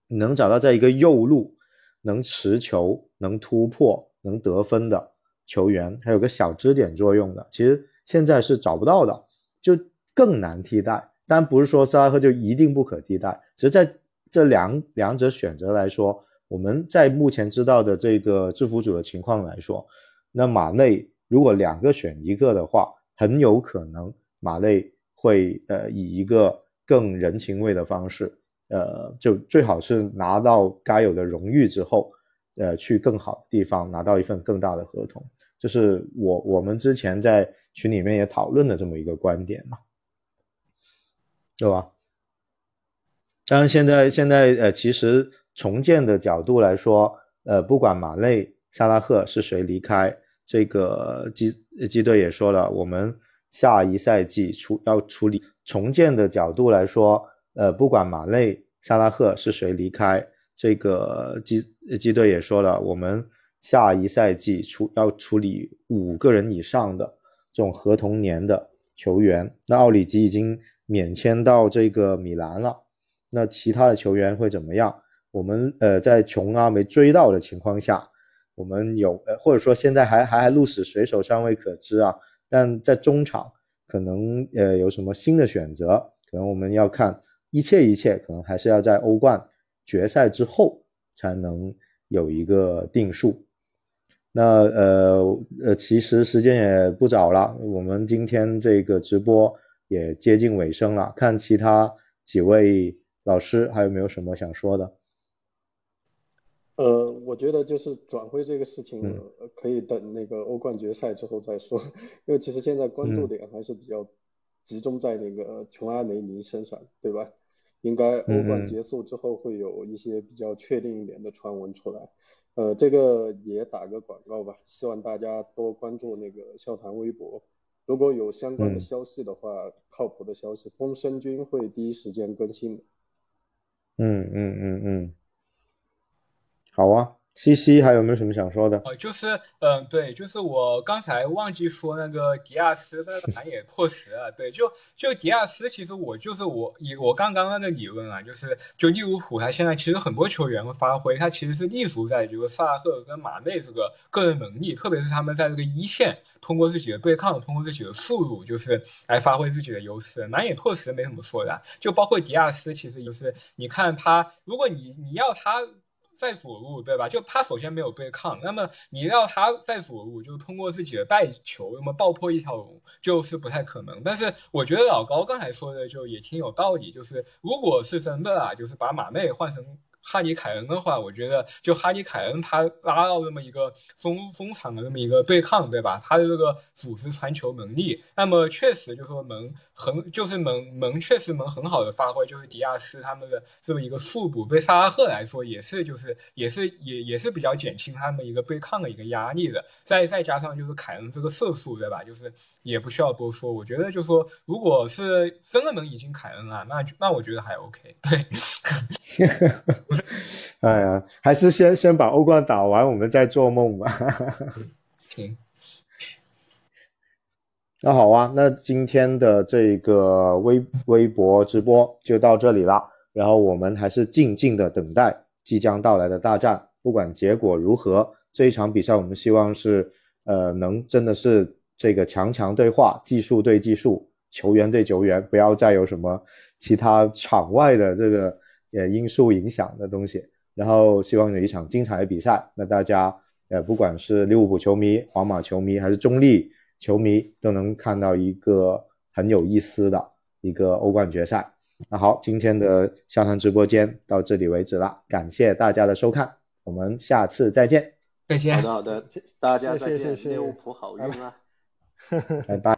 能找到在一个右路能持球、能突破、能得分的。球员还有个小支点作用的，其实现在是找不到的，就更难替代。但不是说萨拉赫就一定不可替代，只是在这两两者选择来说，我们在目前知道的这个制服组的情况来说，那马内如果两个选一个的话，很有可能马内会呃以一个更人情味的方式，呃就最好是拿到该有的荣誉之后，呃去更好的地方拿到一份更大的合同。就是我我们之前在群里面也讨论的这么一个观点嘛，对吧？当然现在现在呃，其实重建的角度来说，呃，不管马内、萨拉赫是谁离开，这个基基队也说了，我们下一赛季处要处理重建的角度来说，呃，不管马内、萨拉赫是谁离开，这个基基队也说了，我们。下一赛季处要处理五个人以上的这种合同年的球员，那奥里吉已经免签到这个米兰了，那其他的球员会怎么样？我们呃在琼阿没追到的情况下，我们有呃或者说现在还还还鹿死谁手尚未可知啊，但在中场可能呃有什么新的选择，可能我们要看一切一切，可能还是要在欧冠决赛之后才能有一个定数。那呃呃，其实时间也不早了，我们今天这个直播也接近尾声了。看其他几位老师还有没有什么想说的？呃，我觉得就是转会这个事情，可以等那个欧冠决赛之后再说，因为其实现在关注点还是比较集中在那个琼阿梅尼身上，对吧？应该欧冠结束之后会有一些比较确定一点的传闻出来。呃，这个也打个广告吧，希望大家多关注那个笑谈微博，如果有相关的消息的话，靠谱的消息，风声君会第一时间更新的。嗯嗯嗯嗯，好啊。西西还有没有什么想说的？哦，就是，嗯，对，就是我刚才忘记说那个迪亚斯那个盘也破十了。对，就就迪亚斯，其实我就是我以我刚刚那个理论啊，就是就利物浦他现在其实很多球员的发挥，他其实是立足在这个萨拉赫跟马内这个个人能力，特别是他们在这个一线通过自己的对抗，通过自己的速度，就是来发挥自己的优势。南野拓实没什么说的，就包括迪亚斯，其实就是你看他，如果你你要他。在左路，对吧？就他首先没有对抗，那么你要他在左路，就通过自己的带球，那么爆破一条龙，就是不太可能。但是我觉得老高刚才说的就也挺有道理，就是如果是真的啊，就是把马妹换成。哈尼凯恩的话，我觉得就哈尼凯恩他拉到这么一个中中场的这么一个对抗，对吧？他的这个组织传球能力，那么确实就说能很就是能能确实能很好的发挥，就是迪亚斯他们的这么一个速度，对萨拉赫来说也是就是也是也也是比较减轻他们一个对抗的一个压力的。再再加上就是凯恩这个射速，对吧？就是也不需要多说。我觉得就说如果是真的能引进凯恩啊，那那我觉得还 OK。对。哎呀，还是先先把欧冠打完，我们再做梦吧。行，那好啊，那今天的这个微微博直播就到这里了。然后我们还是静静的等待即将到来的大战，不管结果如何，这一场比赛我们希望是呃能真的是这个强强对话，技术对技术，球员对球员，不要再有什么其他场外的这个。呃，因素影响的东西，然后希望有一场精彩的比赛。那大家，呃，不管是利物浦球迷、皇马球迷，还是中立球迷，都能看到一个很有意思的一个欧冠决赛。那好，今天的笑谈直播间到这里为止了，感谢大家的收看，我们下次再见。再见。好的，好的，大家再见，利物浦好运啊！拜拜。